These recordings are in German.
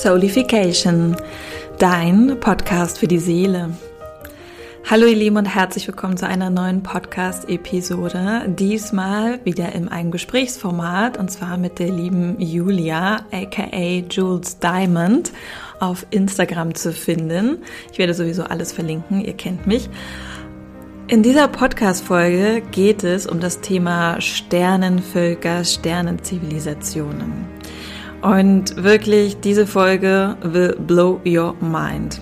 Soulification, dein Podcast für die Seele. Hallo ihr Lieben und herzlich willkommen zu einer neuen Podcast-Episode. Diesmal wieder in einem Gesprächsformat und zwar mit der lieben Julia, aka Jules Diamond, auf Instagram zu finden. Ich werde sowieso alles verlinken, ihr kennt mich. In dieser Podcast-Folge geht es um das Thema Sternenvölker, Sternenzivilisationen. Und wirklich, diese Folge will blow your mind.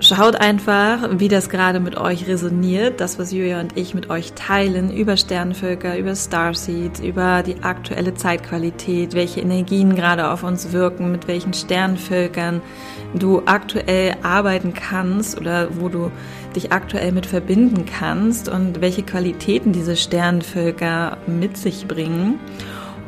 Schaut einfach, wie das gerade mit euch resoniert, das, was Julia und ich mit euch teilen, über Sternvölker, über Starseeds, über die aktuelle Zeitqualität, welche Energien gerade auf uns wirken, mit welchen Sternvölkern du aktuell arbeiten kannst oder wo du dich aktuell mit verbinden kannst und welche Qualitäten diese Sternvölker mit sich bringen.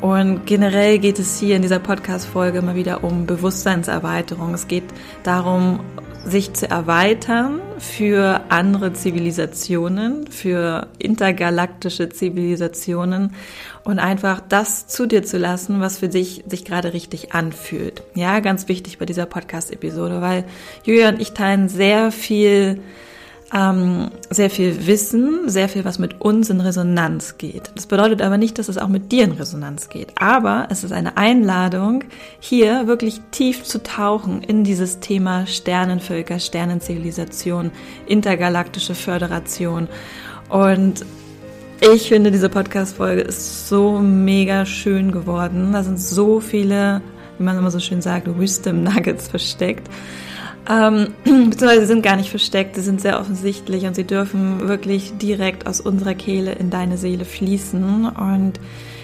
Und generell geht es hier in dieser Podcast-Folge mal wieder um Bewusstseinserweiterung. Es geht darum, sich zu erweitern für andere Zivilisationen, für intergalaktische Zivilisationen und einfach das zu dir zu lassen, was für dich sich gerade richtig anfühlt. Ja, ganz wichtig bei dieser Podcast-Episode, weil Julia und ich teilen sehr viel ähm, sehr viel Wissen, sehr viel, was mit uns in Resonanz geht. Das bedeutet aber nicht, dass es auch mit dir in Resonanz geht. Aber es ist eine Einladung, hier wirklich tief zu tauchen in dieses Thema Sternenvölker, Sternenzivilisation, intergalaktische Föderation. Und ich finde, diese Podcast-Folge ist so mega schön geworden. Da sind so viele, wie man immer so schön sagt, Wisdom Nuggets versteckt. Ähm, beziehungsweise sind gar nicht versteckt, sie sind sehr offensichtlich und sie dürfen wirklich direkt aus unserer Kehle in deine Seele fließen. Und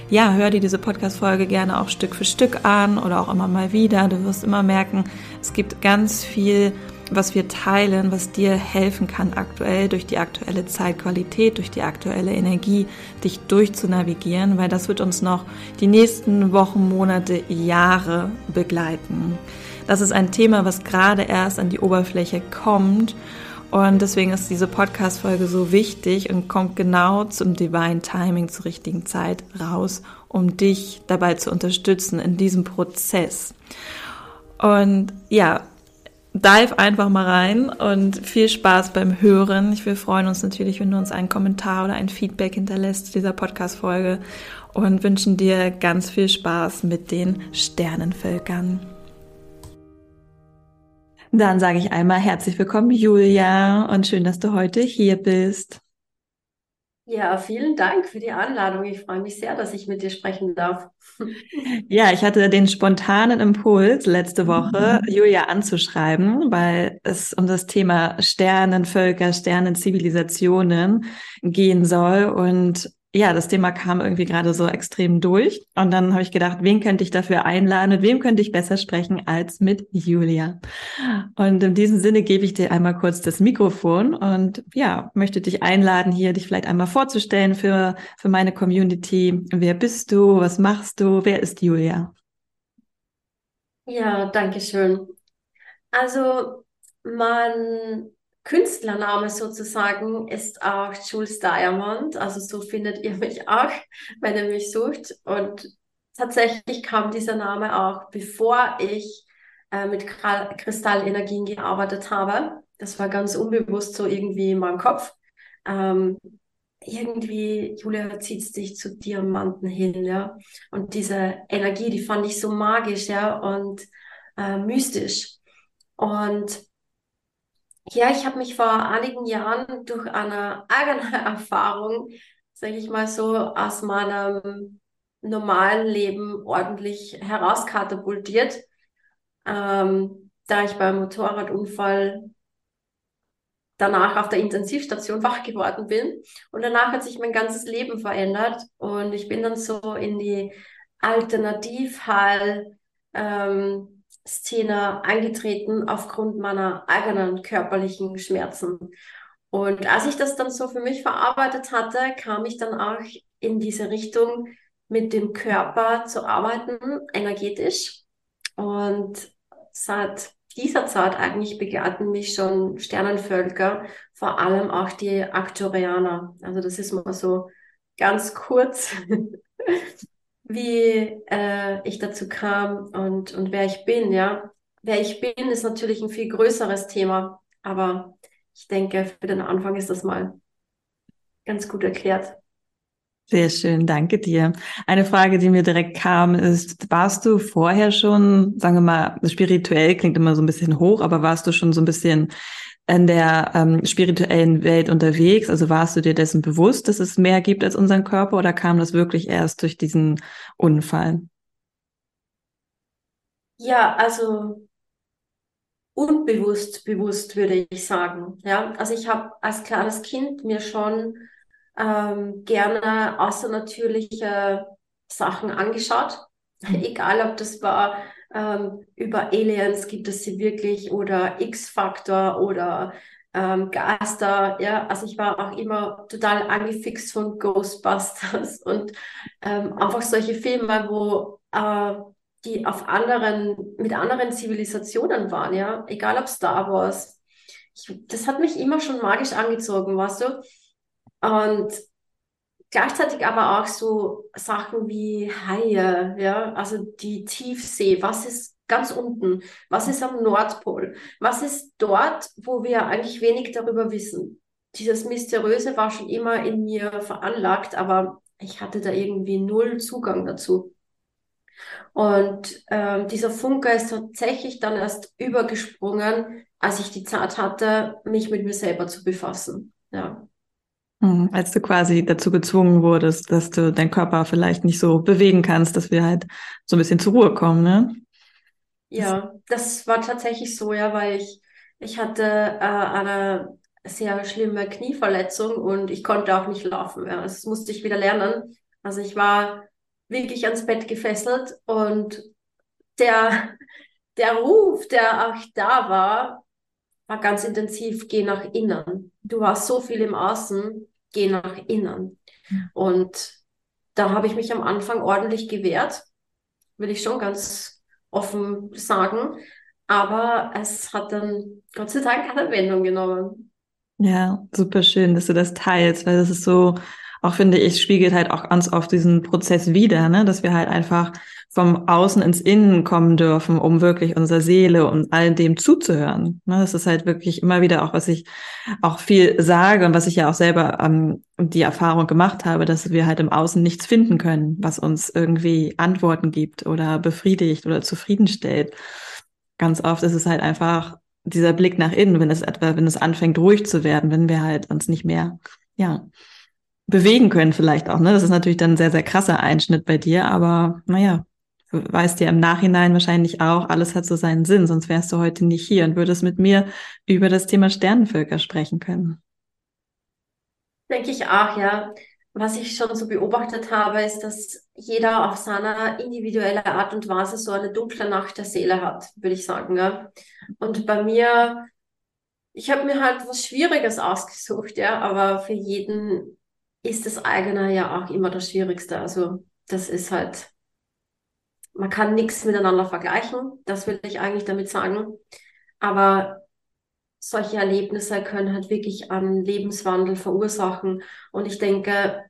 ja, hör dir diese Podcast-Folge gerne auch Stück für Stück an oder auch immer mal wieder. Du wirst immer merken, es gibt ganz viel, was wir teilen, was dir helfen kann aktuell durch die aktuelle Zeitqualität, durch die aktuelle Energie, dich durchzunavigieren, weil das wird uns noch die nächsten Wochen, Monate, Jahre begleiten. Das ist ein Thema, was gerade erst an die Oberfläche kommt. Und deswegen ist diese Podcast-Folge so wichtig und kommt genau zum Divine Timing zur richtigen Zeit raus, um dich dabei zu unterstützen in diesem Prozess. Und ja, dive einfach mal rein und viel Spaß beim Hören. Ich wir freuen uns natürlich, wenn du uns einen Kommentar oder ein Feedback hinterlässt zu dieser Podcast-Folge und wünschen dir ganz viel Spaß mit den Sternenvölkern. Dann sage ich einmal herzlich willkommen, Julia, und schön, dass du heute hier bist. Ja, vielen Dank für die Einladung. Ich freue mich sehr, dass ich mit dir sprechen darf. Ja, ich hatte den spontanen Impuls letzte Woche, mhm. Julia anzuschreiben, weil es um das Thema Sternenvölker, Sternenzivilisationen gehen soll. Und ja, das Thema kam irgendwie gerade so extrem durch. Und dann habe ich gedacht, wen könnte ich dafür einladen? Mit wem könnte ich besser sprechen als mit Julia? Und in diesem Sinne gebe ich dir einmal kurz das Mikrofon und ja, möchte dich einladen, hier dich vielleicht einmal vorzustellen für, für meine Community. Wer bist du? Was machst du? Wer ist Julia? Ja, danke schön. Also, man Künstlername sozusagen ist auch Jules Diamond. Also so findet ihr mich auch, wenn ihr mich sucht. Und tatsächlich kam dieser Name auch, bevor ich äh, mit Kristallenergien gearbeitet habe. Das war ganz unbewusst so irgendwie in meinem Kopf. Ähm, irgendwie, Julia, zieht dich zu Diamanten hin, ja. Und diese Energie, die fand ich so magisch, ja, und äh, mystisch. Und ja, ich habe mich vor einigen Jahren durch eine eigene Erfahrung, sage ich mal so, aus meinem normalen Leben ordentlich herauskatapultiert, ähm, da ich beim Motorradunfall danach auf der Intensivstation wach geworden bin. Und danach hat sich mein ganzes Leben verändert und ich bin dann so in die Alternativheil ähm, Szene eingetreten aufgrund meiner eigenen körperlichen Schmerzen. Und als ich das dann so für mich verarbeitet hatte, kam ich dann auch in diese Richtung, mit dem Körper zu arbeiten, energetisch. Und seit dieser Zeit eigentlich begleiten mich schon Sternenvölker, vor allem auch die Aktorianer. Also das ist mal so ganz kurz wie äh, ich dazu kam und, und wer ich bin, ja. Wer ich bin, ist natürlich ein viel größeres Thema, aber ich denke, für den Anfang ist das mal ganz gut erklärt. Sehr schön, danke dir. Eine Frage, die mir direkt kam, ist, warst du vorher schon, sagen wir mal, spirituell klingt immer so ein bisschen hoch, aber warst du schon so ein bisschen in der ähm, spirituellen Welt unterwegs? Also warst du dir dessen bewusst, dass es mehr gibt als unseren Körper oder kam das wirklich erst durch diesen Unfall? Ja, also unbewusst, bewusst würde ich sagen. Ja, also ich habe als kleines Kind mir schon ähm, gerne außernatürliche Sachen angeschaut. Egal, ob das war ähm, über Aliens, gibt es sie wirklich oder X-Faktor oder ähm, Geister. Ja, also ich war auch immer total angefixt von Ghostbusters und ähm, einfach solche Filme, wo äh, die auf anderen, mit anderen Zivilisationen waren, ja, egal ob Star Wars. Ich, das hat mich immer schon magisch angezogen, weißt du? Und gleichzeitig aber auch so Sachen wie Haie, ja, also die Tiefsee, was ist ganz unten, was ist am Nordpol, was ist dort, wo wir eigentlich wenig darüber wissen. Dieses Mysteriöse war schon immer in mir veranlagt, aber ich hatte da irgendwie null Zugang dazu. Und ähm, dieser Funke ist tatsächlich dann erst übergesprungen, als ich die Zeit hatte, mich mit mir selber zu befassen. Ja. Hm, als du quasi dazu gezwungen wurdest, dass du deinen Körper vielleicht nicht so bewegen kannst, dass wir halt so ein bisschen zur Ruhe kommen, ne? Ja, das war tatsächlich so, ja, weil ich, ich hatte äh, eine sehr schlimme Knieverletzung und ich konnte auch nicht laufen. Ja. Das musste ich wieder lernen. Also ich war wirklich ans Bett gefesselt und der, der Ruf, der auch da war, war ganz intensiv, geh nach innen. Du warst so viel im Außen, geh nach innen. Und da habe ich mich am Anfang ordentlich gewehrt, will ich schon ganz offen sagen. Aber es hat dann Gott sei Dank eine Wendung genommen. Ja, super schön, dass du das teilst, weil das ist so, auch finde ich, spiegelt halt auch ganz oft diesen Prozess wieder, ne? dass wir halt einfach vom Außen ins Innen kommen dürfen, um wirklich unserer Seele und all dem zuzuhören. Ne? Das ist halt wirklich immer wieder auch, was ich auch viel sage und was ich ja auch selber ähm, die Erfahrung gemacht habe, dass wir halt im Außen nichts finden können, was uns irgendwie Antworten gibt oder befriedigt oder zufriedenstellt. Ganz oft ist es halt einfach dieser Blick nach innen, wenn es etwa, wenn es anfängt ruhig zu werden, wenn wir halt uns nicht mehr, ja, bewegen können vielleicht auch. Ne? Das ist natürlich dann ein sehr, sehr krasser Einschnitt bei dir, aber naja, weißt ja im Nachhinein wahrscheinlich auch, alles hat so seinen Sinn, sonst wärst du heute nicht hier und würdest mit mir über das Thema Sternenvölker sprechen können. Denke ich auch, ja. Was ich schon so beobachtet habe, ist, dass jeder auf seiner individuellen Art und Weise so eine dunkle Nacht der Seele hat, würde ich sagen. Ja. Und bei mir, ich habe mir halt was Schwieriges ausgesucht, ja, aber für jeden ist das eigene ja auch immer das Schwierigste. Also das ist halt, man kann nichts miteinander vergleichen, das will ich eigentlich damit sagen. Aber solche Erlebnisse können halt wirklich einen Lebenswandel verursachen. Und ich denke,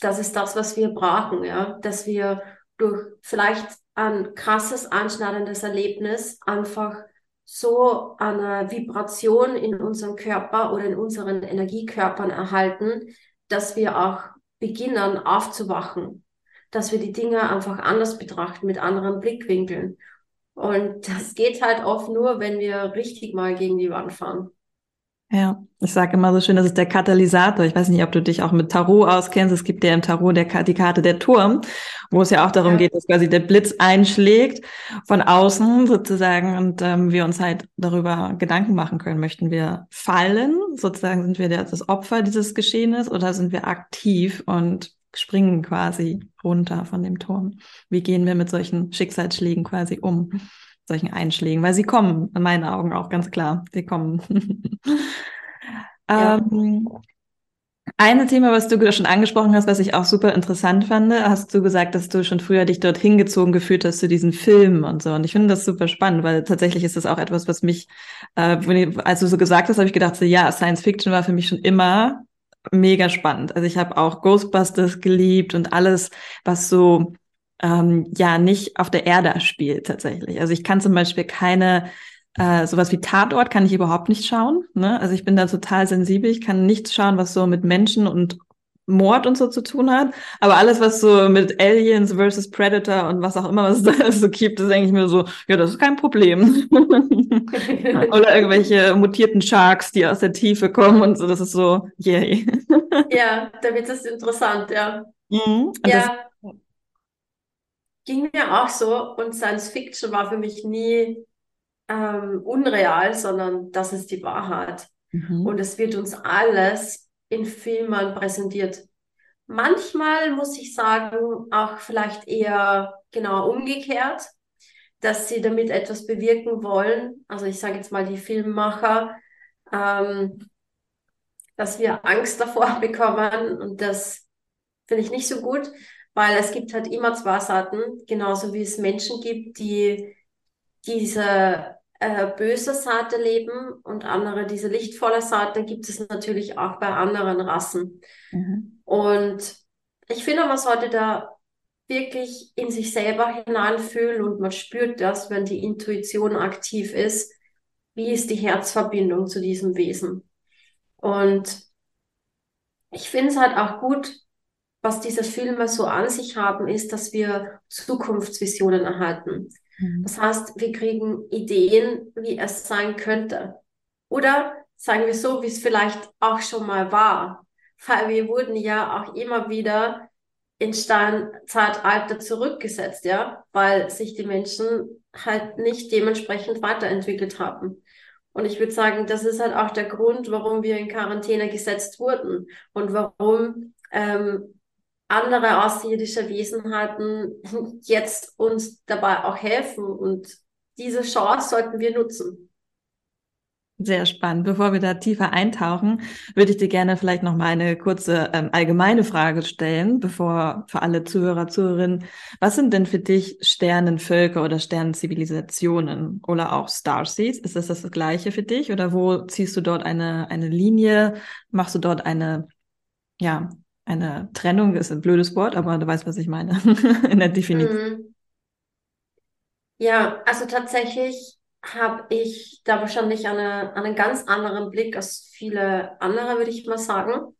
das ist das, was wir brauchen, ja, dass wir durch vielleicht ein krasses, anschneidendes Erlebnis einfach so eine Vibration in unserem Körper oder in unseren Energiekörpern erhalten, dass wir auch beginnen aufzuwachen, dass wir die Dinge einfach anders betrachten, mit anderen Blickwinkeln. Und das geht halt oft nur, wenn wir richtig mal gegen die Wand fahren. Ja, ich sage immer so schön, das ist der Katalysator. Ich weiß nicht, ob du dich auch mit Tarot auskennst. Es gibt ja im Tarot der, die Karte der Turm, wo es ja auch darum ja. geht, dass quasi der Blitz einschlägt von außen sozusagen und ähm, wir uns halt darüber Gedanken machen können. Möchten wir fallen? Sozusagen sind wir das Opfer dieses Geschehens oder sind wir aktiv und springen quasi runter von dem Turm? Wie gehen wir mit solchen Schicksalsschlägen quasi um? Solchen Einschlägen, weil sie kommen, in meinen Augen auch ganz klar. Sie kommen. ja. ähm, ein Thema, was du schon angesprochen hast, was ich auch super interessant fand, hast du gesagt, dass du schon früher dich dorthin gezogen gefühlt hast zu diesen Filmen und so. Und ich finde das super spannend, weil tatsächlich ist das auch etwas, was mich, äh, als du so gesagt hast, habe ich gedacht, so, ja, Science Fiction war für mich schon immer mega spannend. Also ich habe auch Ghostbusters geliebt und alles, was so ähm, ja nicht auf der Erde spielt tatsächlich. Also ich kann zum Beispiel keine äh, sowas wie Tatort kann ich überhaupt nicht schauen. Ne? Also ich bin da total sensibel. Ich kann nichts schauen, was so mit Menschen und Mord und so zu tun hat. Aber alles, was so mit Aliens versus Predator und was auch immer was es da so gibt, ist eigentlich mir so, ja, das ist kein Problem. Oder irgendwelche mutierten Sharks, die aus der Tiefe kommen und so, das ist so, yay. ja, da wird es interessant, ja. Mhm. Ja. Ging mir auch so und Science Fiction war für mich nie ähm, unreal, sondern das ist die Wahrheit. Mhm. Und es wird uns alles in Filmen präsentiert. Manchmal muss ich sagen, auch vielleicht eher genau umgekehrt, dass sie damit etwas bewirken wollen. Also ich sage jetzt mal die Filmmacher, ähm, dass wir Angst davor bekommen und das finde ich nicht so gut, weil es gibt halt immer zwei Seiten, genauso wie es Menschen gibt, die diese äh, böse Seite leben und andere diese lichtvolle Seite gibt es natürlich auch bei anderen Rassen. Mhm. Und ich finde, man sollte da wirklich in sich selber hineinfühlen und man spürt das, wenn die Intuition aktiv ist. Wie ist die Herzverbindung zu diesem Wesen? Und ich finde es halt auch gut, was diese Filme so an sich haben, ist, dass wir Zukunftsvisionen erhalten. Mhm. Das heißt, wir kriegen Ideen, wie es sein könnte. Oder sagen wir so, wie es vielleicht auch schon mal war. Weil wir wurden ja auch immer wieder in Steinzeitalter zurückgesetzt, ja, weil sich die Menschen halt nicht dementsprechend weiterentwickelt haben. Und ich würde sagen, das ist halt auch der Grund, warum wir in Quarantäne gesetzt wurden und warum ähm, andere außerirdische Wesenheiten jetzt uns dabei auch helfen. Und diese Chance sollten wir nutzen. Sehr spannend. Bevor wir da tiefer eintauchen, würde ich dir gerne vielleicht noch mal eine kurze ähm, allgemeine Frage stellen, bevor für alle Zuhörer, Zuhörerinnen, was sind denn für dich Sternenvölker oder Sternenzivilisationen oder auch Starseeds? Ist das das Gleiche für dich oder wo ziehst du dort eine, eine Linie? Machst du dort eine, ja, eine Trennung ist ein blödes Wort, aber du weißt, was ich meine in der Definition. Mhm. Ja, also tatsächlich habe ich da wahrscheinlich eine, einen ganz anderen Blick als viele andere, würde ich mal sagen.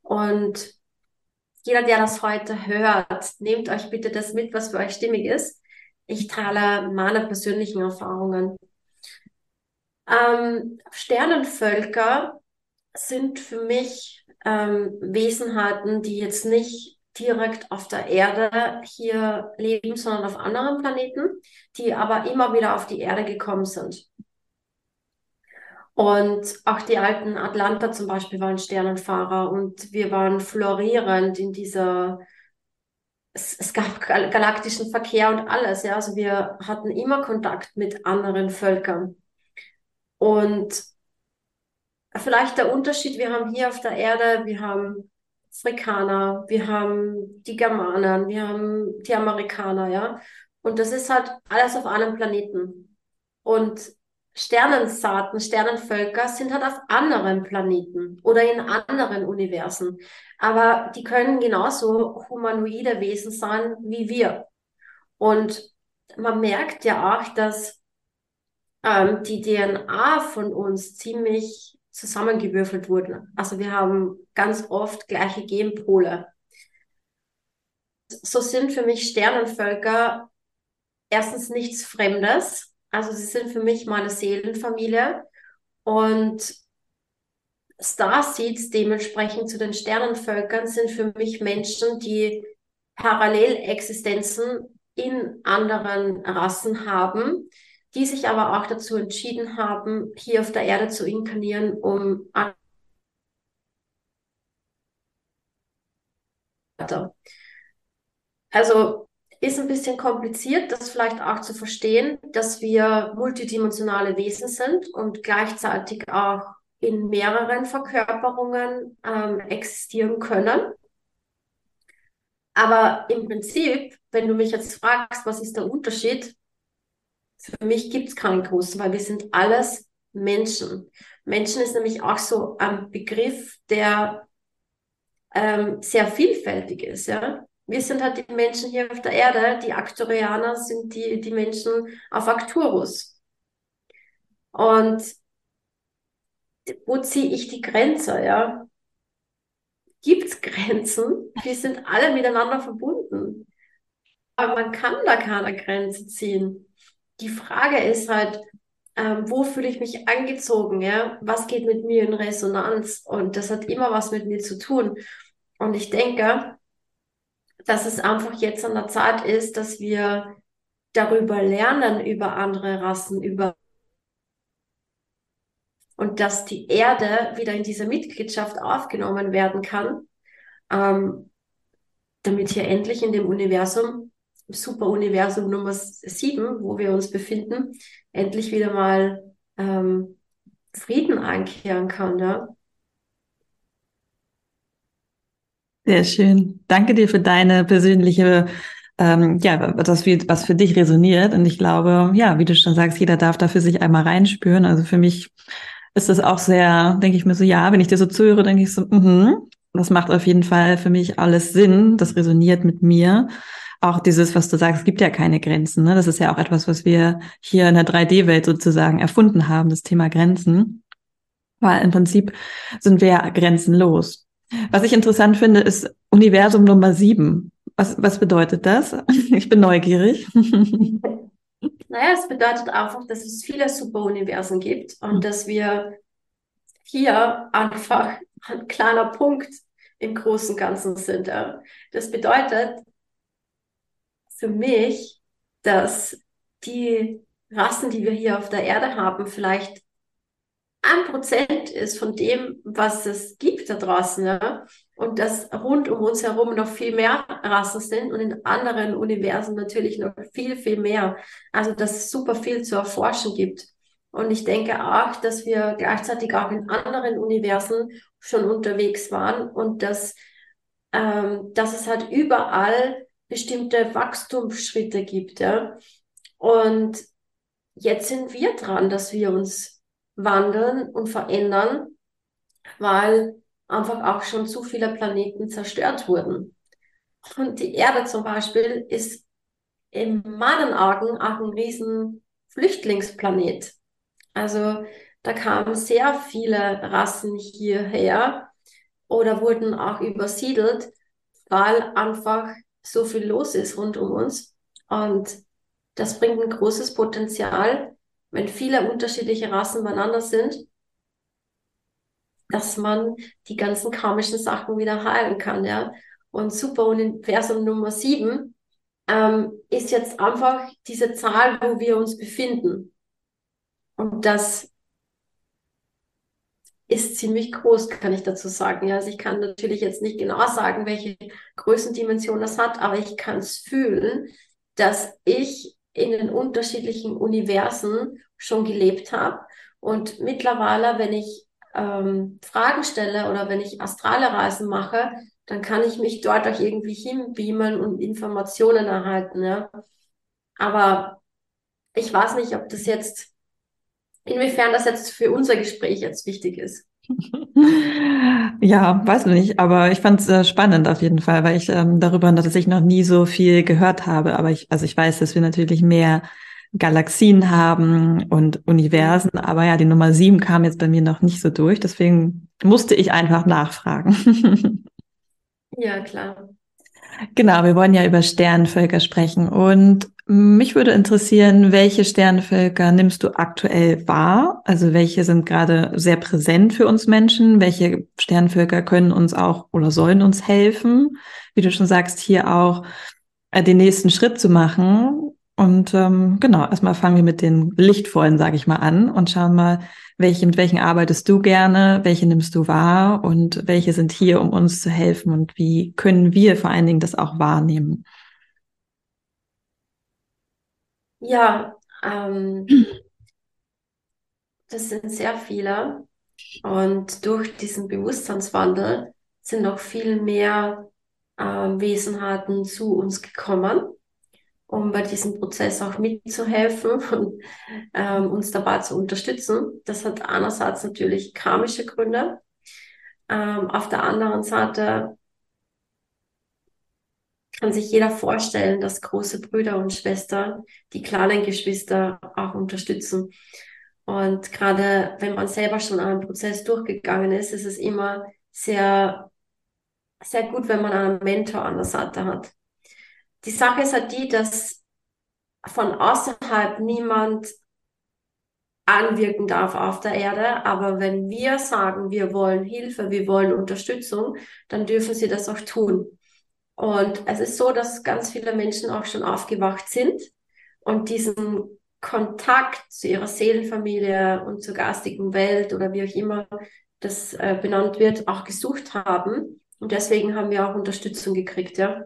Und jeder, der das heute hört, nehmt euch bitte das mit, was für euch stimmig ist. Ich teile meine persönlichen Erfahrungen. Ähm, Sternenvölker sind für mich ähm, Wesenheiten, die jetzt nicht direkt auf der Erde hier leben, sondern auf anderen Planeten, die aber immer wieder auf die Erde gekommen sind. Und auch die alten Atlanter zum Beispiel waren Sternenfahrer und wir waren florierend in dieser, es, es gab galaktischen Verkehr und alles, ja. Also wir hatten immer Kontakt mit anderen Völkern. Und vielleicht der Unterschied, wir haben hier auf der Erde, wir haben Afrikaner, wir haben die Germanen, wir haben die Amerikaner, ja. Und das ist halt alles auf einem Planeten. Und Sternensaaten, Sternenvölker sind halt auf anderen Planeten oder in anderen Universen. Aber die können genauso humanoide Wesen sein wie wir. Und man merkt ja auch, dass ähm, die DNA von uns ziemlich zusammengewürfelt wurden. Also wir haben ganz oft gleiche Genpole. So sind für mich Sternenvölker erstens nichts Fremdes. Also sie sind für mich meine Seelenfamilie und Starseeds dementsprechend zu den Sternenvölkern sind für mich Menschen, die Parallelexistenzen in anderen Rassen haben, die sich aber auch dazu entschieden haben, hier auf der Erde zu inkarnieren, um also ist ein bisschen kompliziert, das vielleicht auch zu verstehen, dass wir multidimensionale Wesen sind und gleichzeitig auch in mehreren Verkörperungen ähm, existieren können. Aber im Prinzip, wenn du mich jetzt fragst, was ist der Unterschied, für mich gibt es keinen großen, weil wir sind alles Menschen. Menschen ist nämlich auch so ein Begriff, der ähm, sehr vielfältig ist. Ja? wir sind halt die Menschen hier auf der Erde, die Arcturianer sind die, die Menschen auf Arcturus. Und wo ziehe ich die Grenze, ja? Gibt es Grenzen? Wir sind alle miteinander verbunden. Aber man kann da keine Grenze ziehen. Die Frage ist halt, ähm, wo fühle ich mich angezogen, ja? Was geht mit mir in Resonanz? Und das hat immer was mit mir zu tun. Und ich denke, dass es einfach jetzt an der Zeit ist, dass wir darüber lernen, über andere Rassen, über und dass die Erde wieder in diese Mitgliedschaft aufgenommen werden kann, ähm, damit hier endlich in dem Universum, Superuniversum Nummer 7, wo wir uns befinden, endlich wieder mal ähm, Frieden einkehren kann. Ja? Sehr schön. Danke dir für deine persönliche, ähm, ja, das, was für dich resoniert. Und ich glaube, ja, wie du schon sagst, jeder darf da für sich einmal reinspüren. Also für mich ist das auch sehr, denke ich mir so, ja, wenn ich dir so zuhöre, denke ich so, mhm, das macht auf jeden Fall für mich alles Sinn. Das resoniert mit mir. Auch dieses, was du sagst, es gibt ja keine Grenzen. Ne? Das ist ja auch etwas, was wir hier in der 3D-Welt sozusagen erfunden haben, das Thema Grenzen. Weil im Prinzip sind wir ja grenzenlos. Was ich interessant finde, ist Universum Nummer sieben. Was, was bedeutet das? Ich bin neugierig. Naja, es bedeutet einfach, dass es viele Superuniversen gibt und dass wir hier einfach ein kleiner Punkt im großen Ganzen sind. Das bedeutet für mich, dass die Rassen, die wir hier auf der Erde haben, vielleicht ein Prozent ist von dem, was es gibt da draußen. Ja? Und dass rund um uns herum noch viel mehr Rassen sind und in anderen Universen natürlich noch viel, viel mehr. Also dass es super viel zu erforschen gibt. Und ich denke auch, dass wir gleichzeitig auch in anderen Universen schon unterwegs waren und dass, ähm, dass es halt überall bestimmte Wachstumsschritte gibt. Ja? Und jetzt sind wir dran, dass wir uns wandeln und verändern, weil einfach auch schon zu viele Planeten zerstört wurden. Und die Erde zum Beispiel ist in meinen Augen auch ein riesen Flüchtlingsplanet. Also da kamen sehr viele Rassen hierher oder wurden auch übersiedelt, weil einfach so viel los ist rund um uns. Und das bringt ein großes Potenzial, wenn viele unterschiedliche Rassen beieinander sind, dass man die ganzen karmischen Sachen wieder heilen kann, ja. Und Superuniversum Nummer sieben ähm, ist jetzt einfach diese Zahl, wo wir uns befinden. Und das ist ziemlich groß, kann ich dazu sagen. Ja, also ich kann natürlich jetzt nicht genau sagen, welche Größendimension das hat, aber ich kann es fühlen, dass ich in den unterschiedlichen Universen schon gelebt habe. Und mittlerweile, wenn ich ähm, Fragen stelle oder wenn ich astrale Reisen mache, dann kann ich mich dort auch irgendwie hinbeamen und Informationen erhalten. Ja? Aber ich weiß nicht, ob das jetzt, inwiefern das jetzt für unser Gespräch jetzt wichtig ist. Ja, weiß nicht, aber ich fand es äh, spannend auf jeden Fall, weil ich ähm, darüber tatsächlich noch nie so viel gehört habe. Aber ich, also ich weiß, dass wir natürlich mehr Galaxien haben und Universen, aber ja, die Nummer sieben kam jetzt bei mir noch nicht so durch, deswegen musste ich einfach nachfragen. ja, klar. Genau, wir wollen ja über Sternvölker sprechen und mich würde interessieren, welche Sternvölker nimmst du aktuell wahr? Also welche sind gerade sehr präsent für uns Menschen? Welche Sternvölker können uns auch oder sollen uns helfen? Wie du schon sagst, hier auch äh, den nächsten Schritt zu machen. Und ähm, genau, erstmal fangen wir mit den Lichtvollen, sage ich mal, an und schauen mal, welche, mit welchen arbeitest du gerne, welche nimmst du wahr und welche sind hier, um uns zu helfen und wie können wir vor allen Dingen das auch wahrnehmen? Ja, ähm, das sind sehr viele. Und durch diesen Bewusstseinswandel sind noch viel mehr äh, Wesenheiten zu uns gekommen, um bei diesem Prozess auch mitzuhelfen und ähm, uns dabei zu unterstützen. Das hat einerseits natürlich karmische Gründe. Ähm, auf der anderen Seite kann sich jeder vorstellen, dass große Brüder und Schwestern die kleinen Geschwister auch unterstützen. Und gerade wenn man selber schon einen Prozess durchgegangen ist, ist es immer sehr, sehr gut, wenn man einen Mentor an der Seite hat. Die Sache ist halt die, dass von außerhalb niemand anwirken darf auf der Erde. Aber wenn wir sagen, wir wollen Hilfe, wir wollen Unterstützung, dann dürfen sie das auch tun. Und es ist so, dass ganz viele Menschen auch schon aufgewacht sind und diesen Kontakt zu ihrer Seelenfamilie und zur geistigen Welt oder wie auch immer das äh, benannt wird, auch gesucht haben. Und deswegen haben wir auch Unterstützung gekriegt, ja.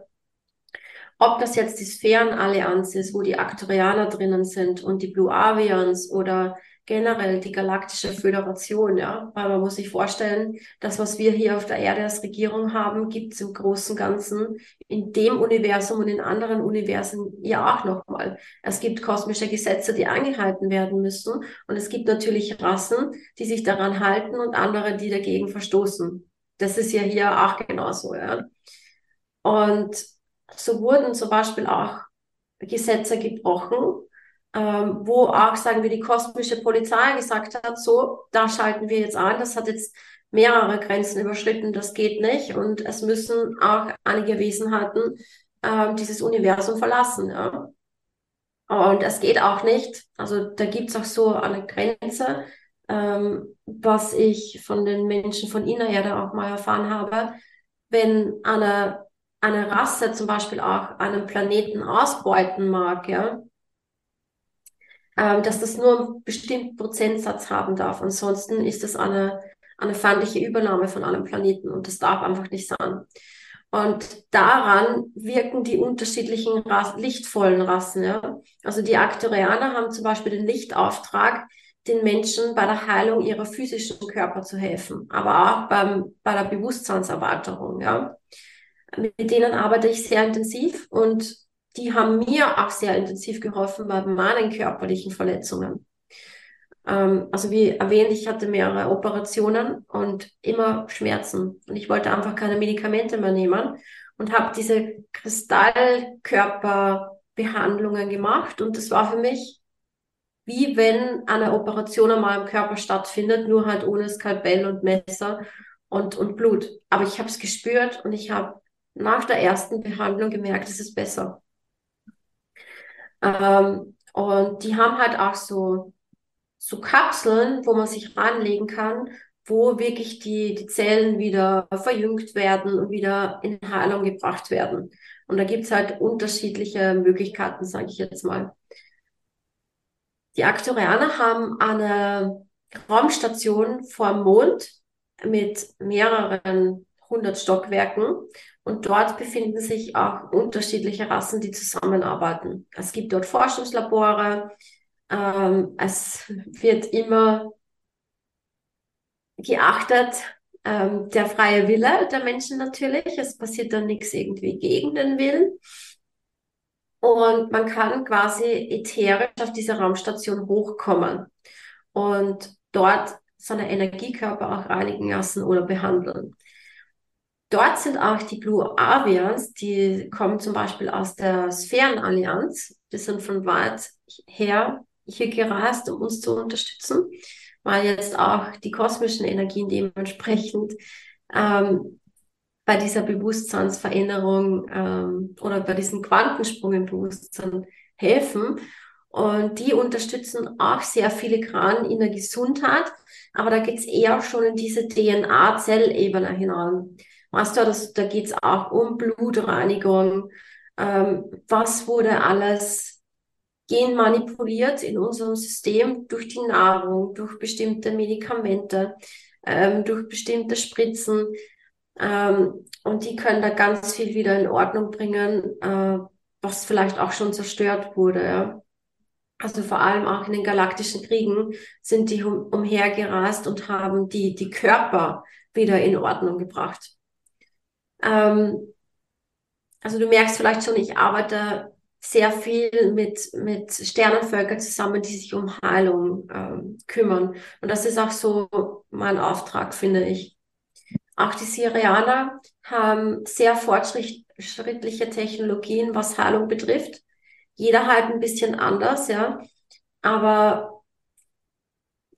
Ob das jetzt die Sphärenallianz ist, wo die Aktorianer drinnen sind und die Blue Avians oder generell die galaktische Föderation, ja. Weil man muss sich vorstellen, das, was wir hier auf der Erde als Regierung haben, gibt es im Großen und Ganzen in dem Universum und in anderen Universen ja auch nochmal. Es gibt kosmische Gesetze, die eingehalten werden müssen. Und es gibt natürlich Rassen, die sich daran halten und andere, die dagegen verstoßen. Das ist ja hier auch genauso, ja. Und so wurden zum Beispiel auch Gesetze gebrochen, ähm, wo auch, sagen wir, die kosmische Polizei gesagt hat, so, da schalten wir jetzt an, das hat jetzt mehrere Grenzen überschritten, das geht nicht und es müssen auch einige Wesenheiten äh, dieses Universum verlassen. Ja. Und es geht auch nicht, also da gibt es auch so eine Grenze, ähm, was ich von den Menschen von Innererde auch mal erfahren habe, wenn eine, eine Rasse zum Beispiel auch einen Planeten ausbeuten mag, ja, ähm, dass das nur einen bestimmten Prozentsatz haben darf. Ansonsten ist das eine, eine feindliche Übernahme von einem Planeten und das darf einfach nicht sein. Und daran wirken die unterschiedlichen Ras lichtvollen Rassen. Ja? Also die Aktorianer haben zum Beispiel den Lichtauftrag, den Menschen bei der Heilung ihrer physischen Körper zu helfen, aber auch beim, bei der Bewusstseinserweiterung. Ja? Mit denen arbeite ich sehr intensiv und die haben mir auch sehr intensiv geholfen bei meinen körperlichen Verletzungen. Ähm, also wie erwähnt, ich hatte mehrere Operationen und immer Schmerzen. Und ich wollte einfach keine Medikamente mehr nehmen und habe diese Kristallkörperbehandlungen gemacht. Und das war für mich wie wenn eine Operation einmal im Körper stattfindet, nur halt ohne Skalpell und Messer und, und Blut. Aber ich habe es gespürt und ich habe nach der ersten Behandlung gemerkt, es ist besser. Ähm, und die haben halt auch so, so Kapseln, wo man sich ranlegen kann, wo wirklich die, die Zellen wieder verjüngt werden und wieder in Heilung gebracht werden. Und da gibt's halt unterschiedliche Möglichkeiten, sage ich jetzt mal. Die Aktorianer haben eine Raumstation vor dem Mond mit mehreren hundert Stockwerken und dort befinden sich auch unterschiedliche Rassen, die zusammenarbeiten. Es gibt dort Forschungslabore. Ähm, es wird immer geachtet, ähm, der freie Wille der Menschen natürlich. Es passiert dann nichts irgendwie gegen den Willen. Und man kann quasi ätherisch auf diese Raumstation hochkommen und dort seine Energiekörper auch reinigen lassen oder behandeln. Dort sind auch die Blue Avians, die kommen zum Beispiel aus der Sphärenallianz. Die sind von weit her hier gereist, um uns zu unterstützen, weil jetzt auch die kosmischen Energien dementsprechend ähm, bei dieser Bewusstseinsveränderung ähm, oder bei diesem Quantensprung im Bewusstsein helfen. Und die unterstützen auch sehr filigran in der Gesundheit, aber da geht's eher schon in diese DNA-Zellebene hinein. Weißt du, das, da geht's auch um Blutreinigung. Ähm, was wurde alles genmanipuliert in unserem System durch die Nahrung, durch bestimmte Medikamente, ähm, durch bestimmte Spritzen. Ähm, und die können da ganz viel wieder in Ordnung bringen, äh, was vielleicht auch schon zerstört wurde. Ja. Also vor allem auch in den galaktischen Kriegen sind die um, umhergerast und haben die, die Körper wieder in Ordnung gebracht. Ähm, also du merkst vielleicht schon, ich arbeite sehr viel mit, mit Sternenvölkern zusammen, die sich um Heilung ähm, kümmern. Und das ist auch so mein Auftrag, finde ich. Auch die Syrianer haben sehr fortschritt, fortschrittliche Technologien, was Heilung betrifft. Jeder halt ein bisschen anders, ja. Aber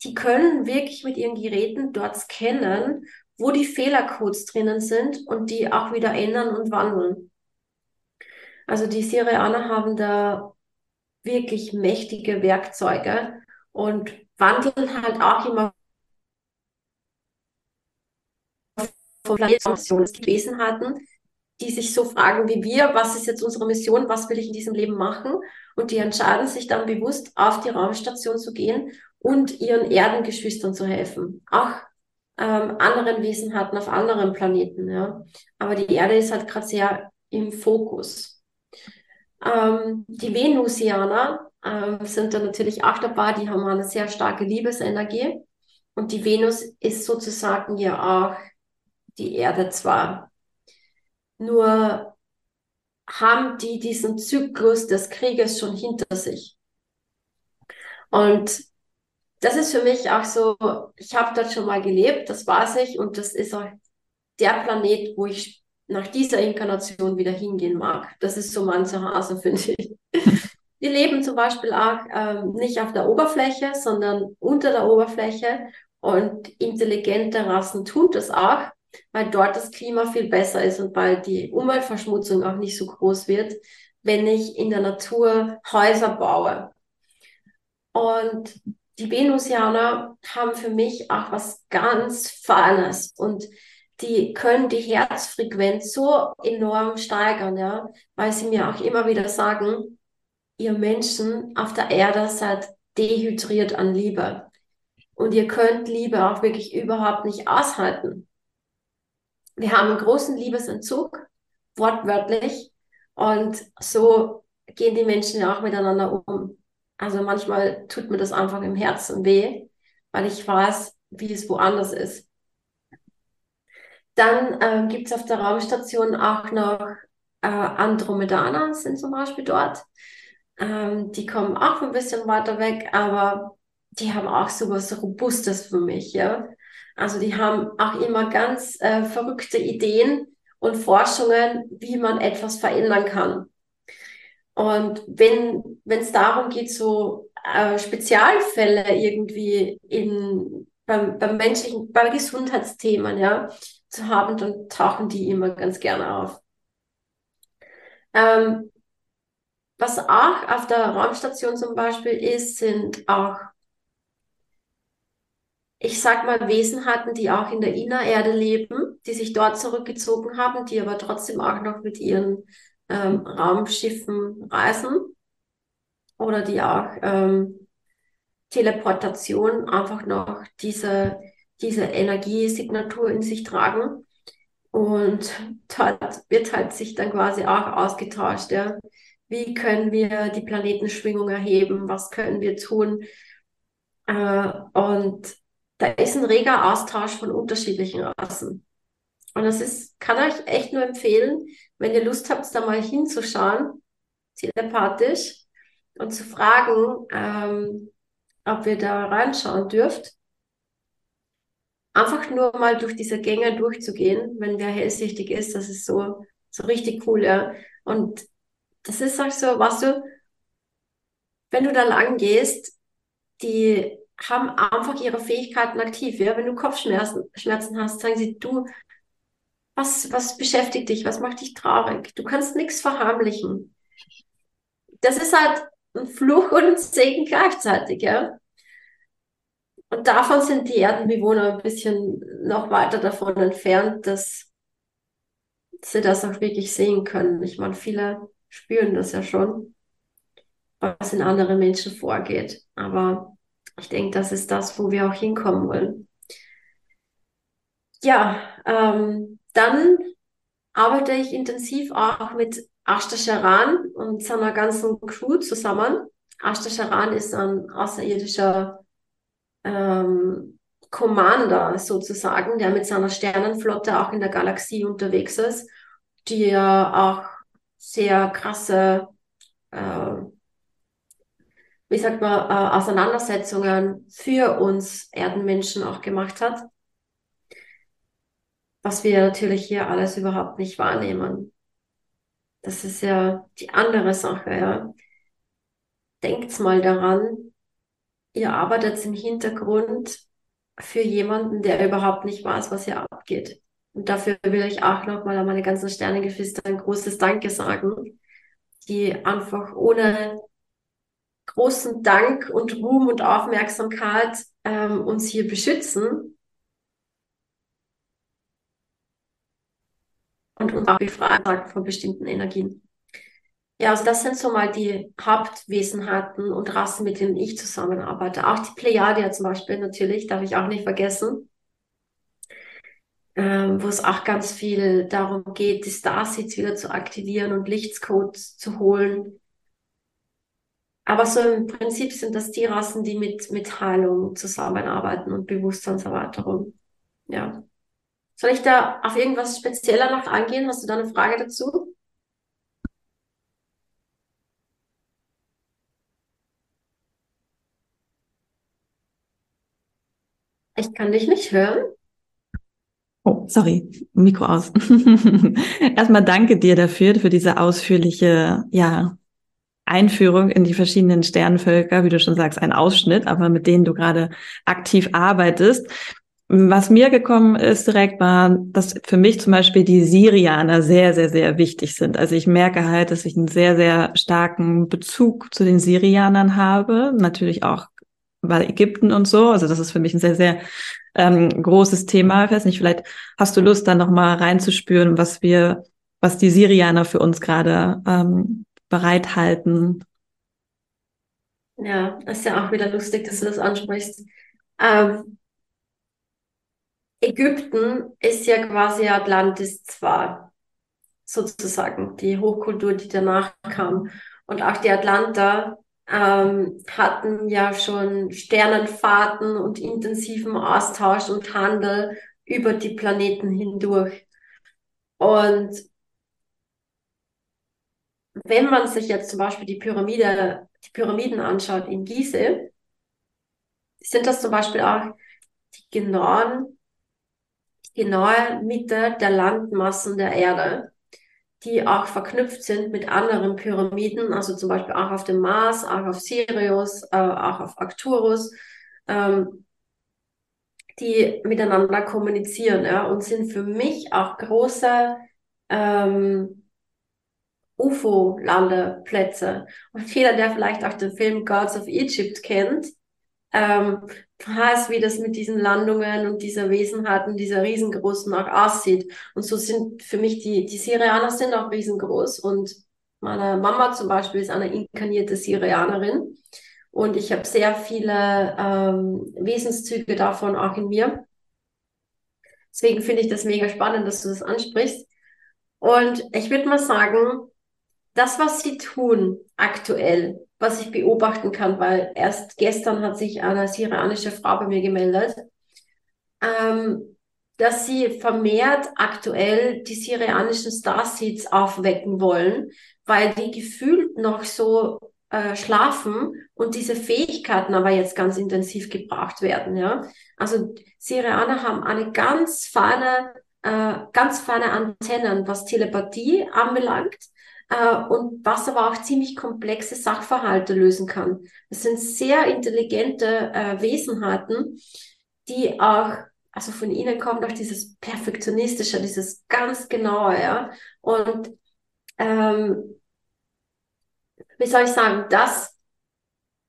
die können wirklich mit ihren Geräten dort scannen, wo die Fehlercodes drinnen sind und die auch wieder ändern und wandeln. Also die Syrianer haben da wirklich mächtige Werkzeuge und wandeln halt auch immer von gewesen hatten, die sich so fragen wie wir, was ist jetzt unsere Mission, was will ich in diesem Leben machen? Und die entscheiden sich dann bewusst, auf die Raumstation zu gehen und ihren Erdengeschwistern zu helfen. Auch ähm, anderen Wesenheiten auf anderen Planeten. Ja. Aber die Erde ist halt gerade sehr im Fokus. Ähm, die Venusianer ähm, sind da natürlich auch dabei, die haben eine sehr starke Liebesenergie. Und die Venus ist sozusagen ja auch die Erde zwar. Nur haben die diesen Zyklus des Krieges schon hinter sich. Und das ist für mich auch so, ich habe dort schon mal gelebt, das weiß ich, und das ist auch der Planet, wo ich nach dieser Inkarnation wieder hingehen mag. Das ist so mein Zuhause, finde ich. Wir leben zum Beispiel auch ähm, nicht auf der Oberfläche, sondern unter der Oberfläche. Und intelligente Rassen tun das auch, weil dort das Klima viel besser ist und weil die Umweltverschmutzung auch nicht so groß wird, wenn ich in der Natur Häuser baue. Und die Venusianer haben für mich auch was ganz Feines und die können die Herzfrequenz so enorm steigern, ja, weil sie mir auch immer wieder sagen, ihr Menschen auf der Erde seid dehydriert an Liebe. Und ihr könnt Liebe auch wirklich überhaupt nicht aushalten. Wir haben einen großen Liebesentzug, wortwörtlich. Und so gehen die Menschen auch miteinander um. Also manchmal tut mir das einfach im Herzen weh, weil ich weiß, wie es woanders ist. Dann ähm, gibt es auf der Raumstation auch noch äh, Andromedaner, sind zum Beispiel dort. Ähm, die kommen auch ein bisschen weiter weg, aber die haben auch so was Robustes für mich, ja. Also die haben auch immer ganz äh, verrückte Ideen und Forschungen, wie man etwas verändern kann. Und wenn es darum geht, so äh, Spezialfälle irgendwie in beim, beim menschlichen, bei Gesundheitsthemen, ja, zu haben, dann tauchen die immer ganz gerne auf. Ähm, was auch auf der Raumstation zum Beispiel ist, sind auch, ich sag mal, Wesenheiten, die auch in der Innererde leben, die sich dort zurückgezogen haben, die aber trotzdem auch noch mit ihren ähm, Raumschiffen reisen oder die auch ähm, Teleportation einfach noch diese, diese Energiesignatur in sich tragen. Und dort wird halt sich dann quasi auch ausgetauscht, ja. Wie können wir die Planetenschwingung erheben? Was können wir tun? Äh, und da ist ein reger Austausch von unterschiedlichen Rassen. Und das ist, kann euch echt nur empfehlen, wenn ihr Lust habt, da mal hinzuschauen, telepathisch, und zu fragen, ähm, ob ihr da reinschauen dürft. Einfach nur mal durch diese Gänge durchzugehen, wenn wer hellsichtig ist, das ist so, so richtig cool, ja. Und das ist auch so, was du, wenn du da lang gehst, die haben einfach ihre Fähigkeiten aktiv, ja. Wenn du Kopfschmerzen Schmerzen hast, sagen sie, du, was, was beschäftigt dich? Was macht dich traurig? Du kannst nichts verharmlichen. Das ist halt ein Fluch und ein Segen gleichzeitig, ja. Und davon sind die Erdenbewohner ein bisschen noch weiter davon entfernt, dass sie das auch wirklich sehen können. Ich meine, viele spüren das ja schon, was in anderen Menschen vorgeht. Aber ich denke, das ist das, wo wir auch hinkommen wollen. Ja, ähm, dann arbeite ich intensiv auch mit Ashta Sharan und seiner ganzen Crew zusammen. Ashta Sharan ist ein außerirdischer ähm, Commander sozusagen, der mit seiner Sternenflotte auch in der Galaxie unterwegs ist, die ja auch sehr krasse, äh, wie sagt man, äh, Auseinandersetzungen für uns Erdenmenschen auch gemacht hat, was wir natürlich hier alles überhaupt nicht wahrnehmen. Das ist ja die andere Sache, ja. Denkt mal daran, ihr arbeitet im Hintergrund für jemanden, der überhaupt nicht weiß, was hier abgeht. Und dafür will ich auch nochmal an meine ganzen Sternengeflüster ein großes Danke sagen, die einfach ohne großen Dank und Ruhm und Aufmerksamkeit ähm, uns hier beschützen und uns auch befreien von bestimmten Energien. Ja, also das sind so mal die Hauptwesenheiten und Rassen, mit denen ich zusammenarbeite. Auch die Plejadia zum Beispiel natürlich, darf ich auch nicht vergessen. Ähm, wo es auch ganz viel darum geht, die Starseeds wieder zu aktivieren und Lichtscodes zu holen. Aber so im Prinzip sind das die Rassen, die mit, mit Heilung zusammenarbeiten und Bewusstseinserweiterung. Ja. Soll ich da auf irgendwas spezieller noch angehen? Hast du da eine Frage dazu? Ich kann dich nicht hören. Oh, sorry, Mikro aus. Erstmal danke dir dafür, für diese ausführliche, ja, Einführung in die verschiedenen Sternvölker, wie du schon sagst, ein Ausschnitt, aber mit denen du gerade aktiv arbeitest. Was mir gekommen ist direkt war, dass für mich zum Beispiel die Syrianer sehr, sehr, sehr wichtig sind. Also ich merke halt, dass ich einen sehr, sehr starken Bezug zu den Syrianern habe. Natürlich auch weil Ägypten und so. Also das ist für mich ein sehr, sehr ähm, großes Thema. Ich weiß nicht, vielleicht hast du Lust, da nochmal reinzuspüren, was wir, was die Syrianer für uns gerade ähm, bereithalten. Ja, ist ja auch wieder lustig, dass du das ansprichst. Ähm, Ägypten ist ja quasi Atlantis zwar, sozusagen, die Hochkultur, die danach kam. Und auch die Atlanter ähm, hatten ja schon Sternenfahrten und intensiven Austausch und Handel über die Planeten hindurch. Und wenn man sich jetzt zum Beispiel die Pyramide, die Pyramiden anschaut in Gizeh, sind das zum Beispiel auch die genauen, genaue Mitte der Landmassen der Erde die auch verknüpft sind mit anderen Pyramiden, also zum Beispiel auch auf dem Mars, auch auf Sirius, äh, auch auf Arcturus, ähm, die miteinander kommunizieren ja, und sind für mich auch große ähm, UFO-Landeplätze. Und jeder, der vielleicht auch den Film Gods of Egypt kennt, ähm, weiß, wie das mit diesen Landungen und dieser Wesenheiten, dieser riesengroßen auch aussieht. Und so sind für mich die, die Syrianer sind auch riesengroß. Und meine Mama zum Beispiel ist eine inkarnierte Syrianerin. Und ich habe sehr viele ähm, Wesenszüge davon auch in mir. Deswegen finde ich das mega spannend, dass du das ansprichst. Und ich würde mal sagen, das, was sie tun aktuell, was ich beobachten kann, weil erst gestern hat sich eine syrianische Frau bei mir gemeldet, ähm, dass sie vermehrt aktuell die syrianischen Starseeds aufwecken wollen, weil die gefühlt noch so äh, schlafen und diese Fähigkeiten aber jetzt ganz intensiv gebraucht werden. Ja? Also Syrianer haben eine ganz feine, äh, ganz feine Antennen, was Telepathie anbelangt äh, und was aber auch ziemlich komplexe Sachverhalte lösen kann. Das sind sehr intelligente äh, Wesenheiten, die auch, also von ihnen kommt auch dieses Perfektionistische, dieses ganz Genaue, ja. Und ähm, wie soll ich sagen, das,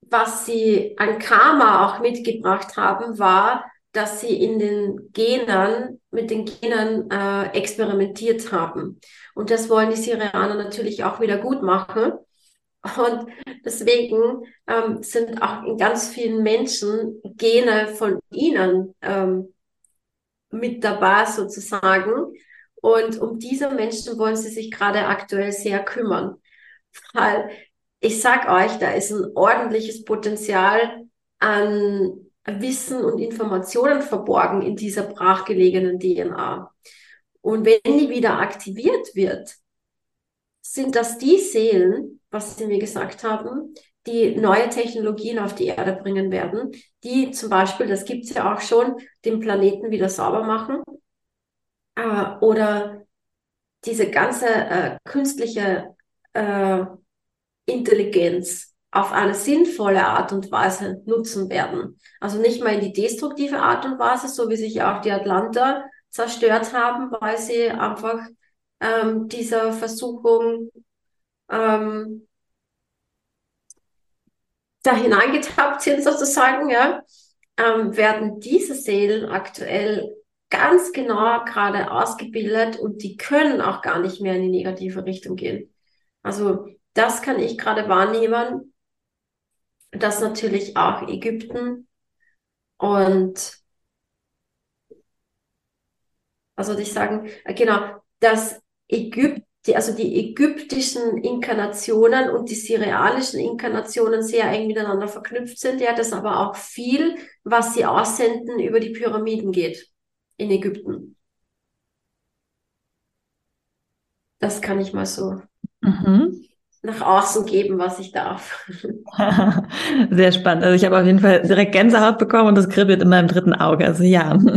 was sie an Karma auch mitgebracht haben, war, dass sie in den Genen, mit den Genen äh, experimentiert haben. Und das wollen die Syrianer natürlich auch wieder gut machen. Und deswegen ähm, sind auch in ganz vielen Menschen Gene von ihnen ähm, mit dabei sozusagen. Und um diese Menschen wollen sie sich gerade aktuell sehr kümmern. Weil ich sag euch, da ist ein ordentliches Potenzial an Wissen und Informationen verborgen in dieser brachgelegenen DNA. Und wenn die wieder aktiviert wird, sind das die Seelen, was Sie mir gesagt haben, die neue Technologien auf die Erde bringen werden, die zum Beispiel, das gibt es ja auch schon, den Planeten wieder sauber machen äh, oder diese ganze äh, künstliche äh, Intelligenz auf eine sinnvolle Art und Weise nutzen werden. Also nicht mal in die destruktive Art und Weise, so wie sich auch die Atlanter zerstört haben, weil sie einfach ähm, dieser Versuchung ähm, da hineingetappt sind sozusagen, ja, ähm, werden diese Seelen aktuell ganz genau gerade ausgebildet und die können auch gar nicht mehr in die negative Richtung gehen. Also das kann ich gerade wahrnehmen, dass natürlich auch Ägypten und was soll ich sagen, genau, dass Ägypten also die ägyptischen Inkarnationen und die syrianischen Inkarnationen sehr eng miteinander verknüpft sind. Ja, das aber auch viel, was sie aussenden, über die Pyramiden geht in Ägypten. Das kann ich mal so mhm. Nach außen geben, was ich darf. Sehr spannend. Also ich habe auf jeden Fall direkt Gänsehaut bekommen und das kribbelt in meinem dritten Auge. Also ja.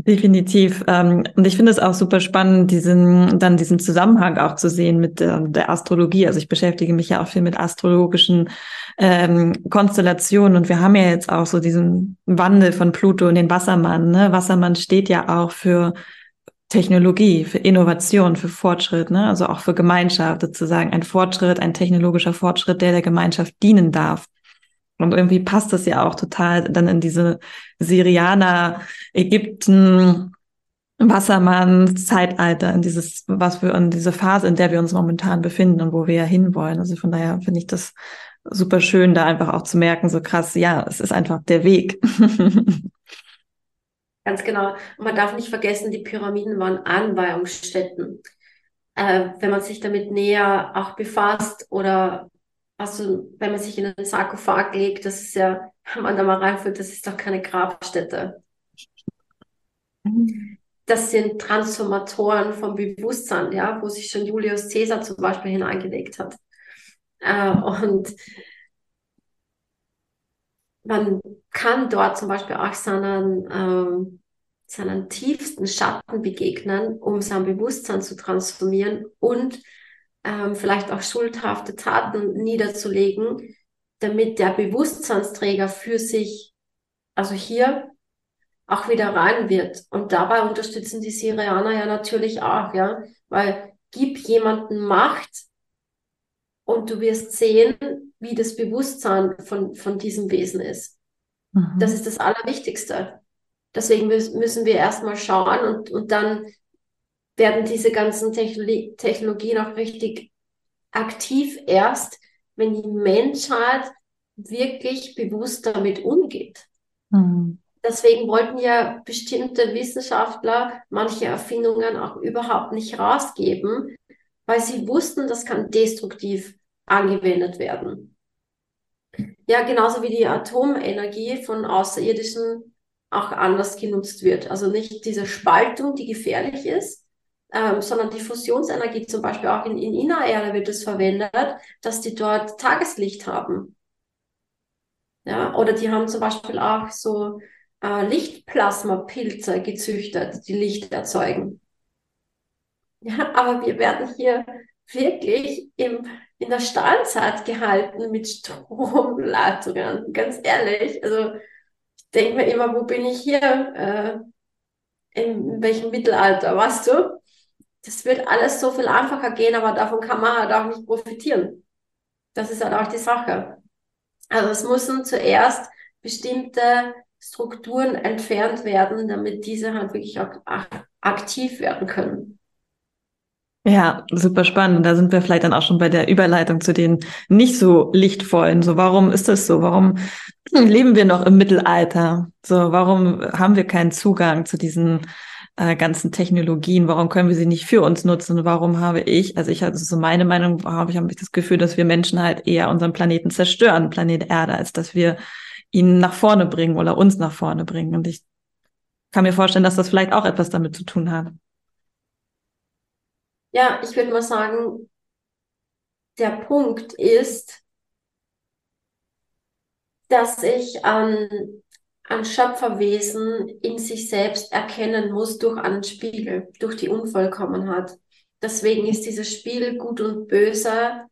Definitiv. Ähm, und ich finde es auch super spannend, diesen, dann diesen Zusammenhang auch zu sehen mit der, der Astrologie. Also ich beschäftige mich ja auch viel mit astrologischen ähm, Konstellationen und wir haben ja jetzt auch so diesen Wandel von Pluto in den Wassermann. Ne? Wassermann steht ja auch für Technologie, für Innovation, für Fortschritt, ne? also auch für Gemeinschaft sozusagen. Ein Fortschritt, ein technologischer Fortschritt, der der Gemeinschaft dienen darf. Und irgendwie passt das ja auch total dann in diese Syrianer, Ägypten, Wassermann, Zeitalter, in dieses, was wir, in diese Phase, in der wir uns momentan befinden und wo wir ja hinwollen. Also von daher finde ich das super schön, da einfach auch zu merken, so krass, ja, es ist einfach der Weg. Ganz genau. Und man darf nicht vergessen, die Pyramiden waren Anweihungsstätten. Äh, wenn man sich damit näher auch befasst oder also wenn man sich in einen Sarkophag legt, das ist ja, wenn man da mal reinführt, das ist doch keine Grabstätte. Das sind Transformatoren vom Bewusstsein, ja, wo sich schon Julius Caesar zum Beispiel hineingelegt hat. Äh, und man kann dort zum Beispiel auch seinen, ähm, seinen tiefsten Schatten begegnen, um sein Bewusstsein zu transformieren und ähm, vielleicht auch schuldhafte Taten niederzulegen, damit der Bewusstseinsträger für sich, also hier, auch wieder rein wird. Und dabei unterstützen die Syrianer ja natürlich auch, ja, weil gib jemanden Macht und du wirst sehen, wie das Bewusstsein von, von diesem Wesen ist. Mhm. Das ist das Allerwichtigste. Deswegen müssen wir erstmal schauen und, und dann werden diese ganzen Technologie, Technologien auch richtig aktiv erst, wenn die Menschheit wirklich bewusst damit umgeht. Mhm. Deswegen wollten ja bestimmte Wissenschaftler manche Erfindungen auch überhaupt nicht rausgeben, weil sie wussten, das kann destruktiv angewendet werden. Ja, genauso wie die Atomenergie von Außerirdischen auch anders genutzt wird. Also nicht diese Spaltung, die gefährlich ist, ähm, sondern die Fusionsenergie zum Beispiel auch in, in Innererde wird es verwendet, dass die dort Tageslicht haben. Ja, oder die haben zum Beispiel auch so äh, Lichtplasmapilze gezüchtet, die Licht erzeugen. Ja, aber wir werden hier wirklich im, in der Stahlzeit gehalten mit Stromleitungen. Ganz ehrlich, also ich denke mir immer, wo bin ich hier? Äh, in welchem Mittelalter, weißt du? das wird alles so viel einfacher gehen, aber davon kann man halt auch nicht profitieren. Das ist halt auch die Sache. Also es müssen zuerst bestimmte Strukturen entfernt werden, damit diese halt wirklich auch aktiv werden können. Ja, super spannend. Da sind wir vielleicht dann auch schon bei der Überleitung zu den nicht so lichtvollen. So, warum ist das so? Warum leben wir noch im Mittelalter? So, warum haben wir keinen Zugang zu diesen äh, ganzen Technologien, warum können wir sie nicht für uns nutzen? Warum habe ich, also ich, also so meine Meinung, habe ich, habe ich das Gefühl, dass wir Menschen halt eher unseren Planeten zerstören, Planet Erde, als dass wir ihn nach vorne bringen oder uns nach vorne bringen. Und ich kann mir vorstellen, dass das vielleicht auch etwas damit zu tun hat. Ja, ich würde mal sagen, der Punkt ist, dass ich an ein Schöpferwesen in sich selbst erkennen muss durch einen Spiegel, durch die Unvollkommenheit. Deswegen ist dieses Spiel gut und böse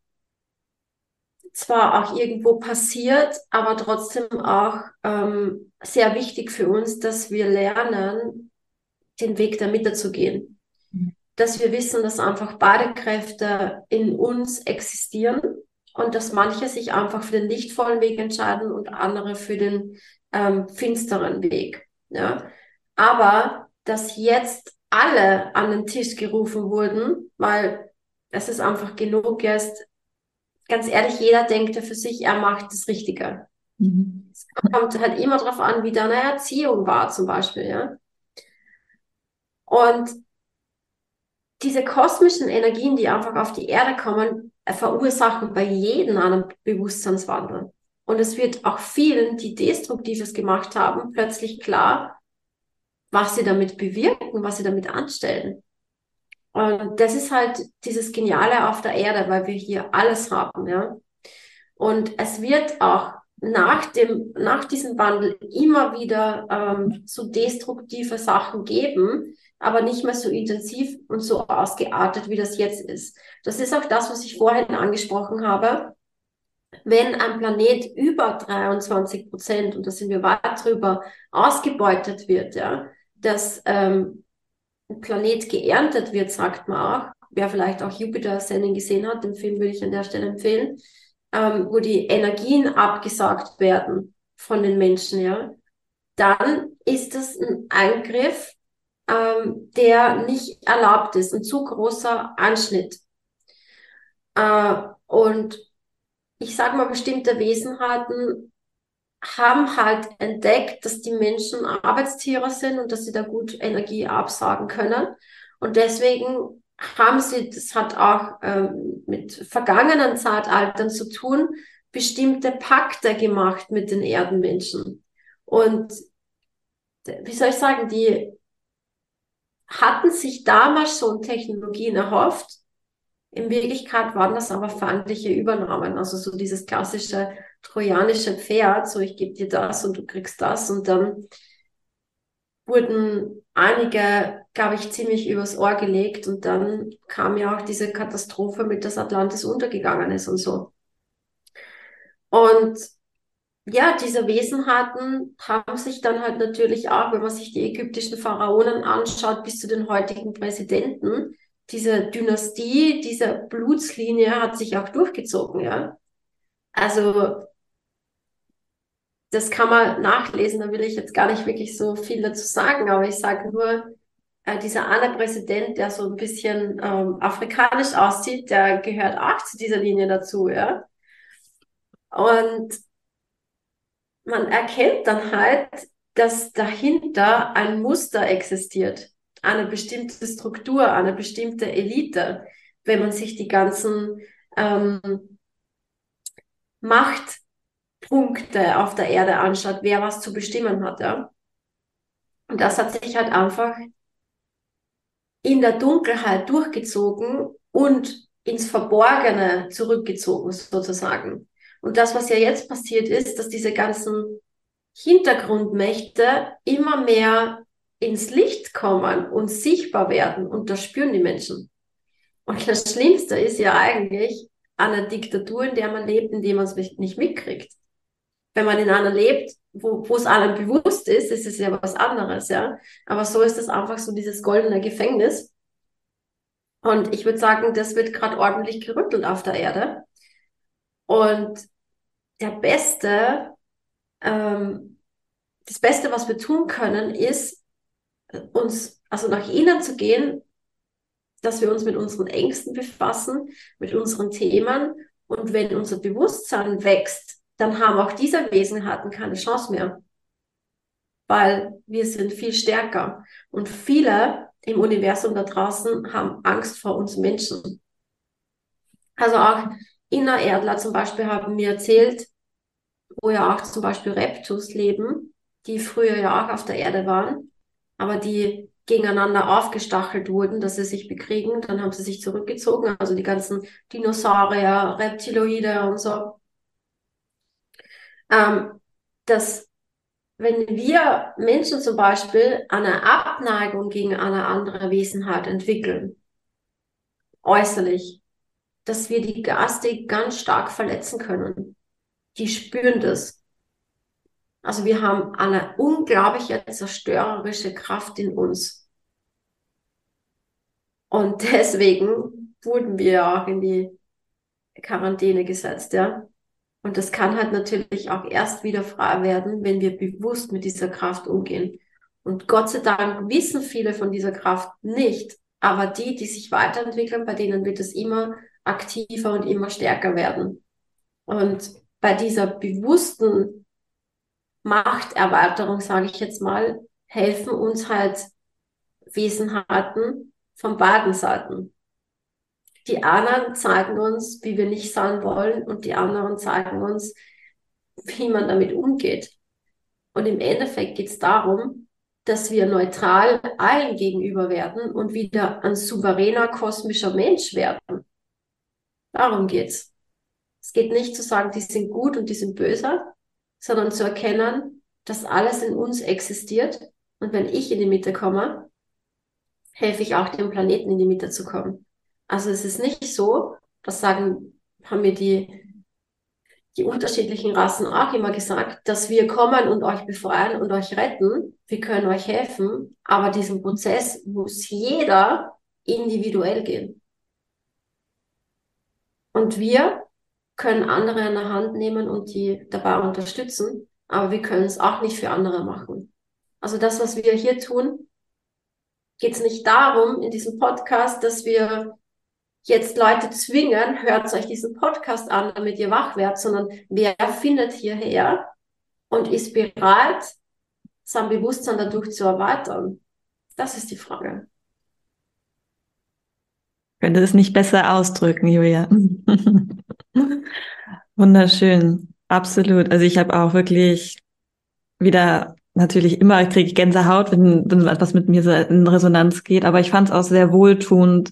zwar auch irgendwo passiert, aber trotzdem auch ähm, sehr wichtig für uns, dass wir lernen, den Weg der Mitte zu gehen. Dass wir wissen, dass einfach beide Kräfte in uns existieren und dass manche sich einfach für den lichtvollen Weg entscheiden und andere für den ähm, finsteren Weg. Ja? Aber dass jetzt alle an den Tisch gerufen wurden, weil es ist einfach genug jetzt, ganz ehrlich, jeder denkt ja für sich, er macht das Richtige. Mhm. Es kommt halt immer darauf an, wie deine Erziehung war, zum Beispiel, ja. Und diese kosmischen Energien, die einfach auf die Erde kommen, verursachen bei jedem einen Bewusstseinswandel. Und es wird auch vielen, die Destruktives gemacht haben, plötzlich klar, was sie damit bewirken, was sie damit anstellen. Und das ist halt dieses Geniale auf der Erde, weil wir hier alles haben, ja. Und es wird auch nach dem, nach diesem Wandel immer wieder ähm, so destruktive Sachen geben, aber nicht mehr so intensiv und so ausgeartet, wie das jetzt ist. Das ist auch das, was ich vorhin angesprochen habe. Wenn ein Planet über 23 Prozent, und da sind wir weit drüber, ausgebeutet wird, ja, dass ähm, ein Planet geerntet wird, sagt man auch, wer vielleicht auch Jupiter Sending gesehen hat, den Film würde ich an der Stelle empfehlen, ähm, wo die Energien abgesagt werden von den Menschen, ja, dann ist das ein Eingriff, ähm, der nicht erlaubt ist, ein zu großer Anschnitt. Äh, und ich sage mal, bestimmte Wesenheiten haben halt entdeckt, dass die Menschen Arbeitstiere sind und dass sie da gut Energie absagen können. Und deswegen haben sie, das hat auch ähm, mit vergangenen Zeitaltern zu tun, bestimmte Pakte gemacht mit den Erdenmenschen. Und wie soll ich sagen, die hatten sich damals schon Technologien erhofft, in Wirklichkeit waren das aber feindliche Übernahmen, also so dieses klassische trojanische Pferd, so ich gebe dir das und du kriegst das. Und dann wurden einige, glaube ich, ziemlich übers Ohr gelegt. Und dann kam ja auch diese Katastrophe mit, dass Atlantis untergegangen ist und so. Und ja, diese Wesenheiten haben sich dann halt natürlich auch, wenn man sich die ägyptischen Pharaonen anschaut, bis zu den heutigen Präsidenten, diese Dynastie, diese Blutslinie hat sich auch durchgezogen, ja. Also, das kann man nachlesen, da will ich jetzt gar nicht wirklich so viel dazu sagen, aber ich sage nur, äh, dieser eine Präsident, der so ein bisschen ähm, afrikanisch aussieht, der gehört auch zu dieser Linie dazu, ja. Und man erkennt dann halt, dass dahinter ein Muster existiert eine bestimmte Struktur, eine bestimmte Elite, wenn man sich die ganzen ähm, Machtpunkte auf der Erde anschaut, wer was zu bestimmen hat. Ja? Und das hat sich halt einfach in der Dunkelheit durchgezogen und ins Verborgene zurückgezogen, sozusagen. Und das, was ja jetzt passiert ist, dass diese ganzen Hintergrundmächte immer mehr ins Licht kommen und sichtbar werden und das spüren die Menschen. Und das Schlimmste ist ja eigentlich eine Diktatur, in der man lebt, in der man es nicht mitkriegt. Wenn man in einer lebt, wo, wo es allen bewusst ist, ist es ja was anderes, ja. Aber so ist es einfach so dieses goldene Gefängnis. Und ich würde sagen, das wird gerade ordentlich gerüttelt auf der Erde. Und der beste, ähm, das Beste, was wir tun können, ist, uns, also nach innen zu gehen, dass wir uns mit unseren Ängsten befassen, mit unseren Themen. Und wenn unser Bewusstsein wächst, dann haben auch diese Wesenheiten keine Chance mehr. Weil wir sind viel stärker. Und viele im Universum da draußen haben Angst vor uns Menschen. Also auch Innererdler zum Beispiel haben mir erzählt, wo ja auch zum Beispiel Reptus leben, die früher ja auch auf der Erde waren aber die gegeneinander aufgestachelt wurden, dass sie sich bekriegen. Dann haben sie sich zurückgezogen, also die ganzen Dinosaurier, Reptiloide und so. Ähm, dass wenn wir Menschen zum Beispiel eine Abneigung gegen eine andere Wesenheit entwickeln, äußerlich, dass wir die Gastik ganz stark verletzen können. Die spüren das. Also wir haben eine unglaubliche zerstörerische Kraft in uns. Und deswegen wurden wir auch in die Quarantäne gesetzt, ja. Und das kann halt natürlich auch erst wieder frei werden, wenn wir bewusst mit dieser Kraft umgehen. Und Gott sei Dank wissen viele von dieser Kraft nicht, aber die, die sich weiterentwickeln, bei denen wird es immer aktiver und immer stärker werden. Und bei dieser bewussten Machterweiterung, sage ich jetzt mal, helfen uns halt Wesenheiten von beiden Seiten. Die anderen zeigen uns, wie wir nicht sein wollen und die anderen zeigen uns, wie man damit umgeht. Und im Endeffekt geht es darum, dass wir neutral allen gegenüber werden und wieder ein souveräner kosmischer Mensch werden. Darum geht's. Es geht nicht zu sagen, die sind gut und die sind böse, sondern zu erkennen, dass alles in uns existiert. Und wenn ich in die Mitte komme, helfe ich auch dem Planeten in die Mitte zu kommen. Also es ist nicht so, das sagen, haben mir die, die unterschiedlichen Rassen auch immer gesagt, dass wir kommen und euch befreien und euch retten. Wir können euch helfen, aber diesen Prozess muss jeder individuell gehen. Und wir können andere in der Hand nehmen und die dabei unterstützen, aber wir können es auch nicht für andere machen. Also das, was wir hier tun, geht es nicht darum in diesem Podcast, dass wir jetzt Leute zwingen, hört euch diesen Podcast an, damit ihr wach werdet, sondern wer findet hierher und ist bereit, sein Bewusstsein dadurch zu erweitern? Das ist die Frage. Könnte es nicht besser ausdrücken, Julia. Wunderschön, absolut. Also ich habe auch wirklich wieder natürlich immer kriege ich Gänsehaut, wenn, wenn etwas mit mir so in Resonanz geht, aber ich fand es auch sehr wohltuend,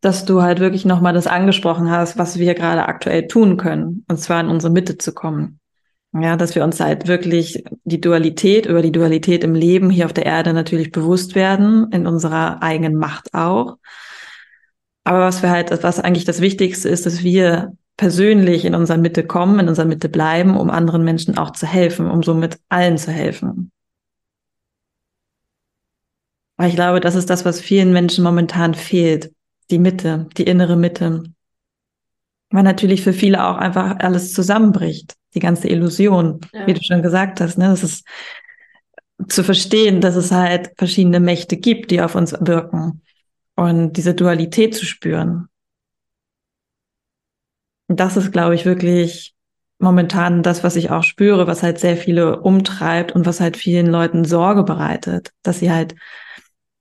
dass du halt wirklich nochmal das angesprochen hast, was wir gerade aktuell tun können, und zwar in unsere Mitte zu kommen. Ja, dass wir uns halt wirklich die Dualität über die Dualität im Leben hier auf der Erde natürlich bewusst werden, in unserer eigenen Macht auch. Aber was wir halt, was eigentlich das Wichtigste ist, dass wir persönlich in unserer Mitte kommen, in unserer Mitte bleiben, um anderen Menschen auch zu helfen, um somit allen zu helfen. Weil ich glaube, das ist das, was vielen Menschen momentan fehlt die Mitte, die innere Mitte. Weil natürlich für viele auch einfach alles zusammenbricht, die ganze Illusion, ja. wie du schon gesagt hast. Ne? Das ist zu verstehen, dass es halt verschiedene Mächte gibt, die auf uns wirken und diese Dualität zu spüren. Das ist, glaube ich, wirklich momentan das, was ich auch spüre, was halt sehr viele umtreibt und was halt vielen Leuten Sorge bereitet, dass sie halt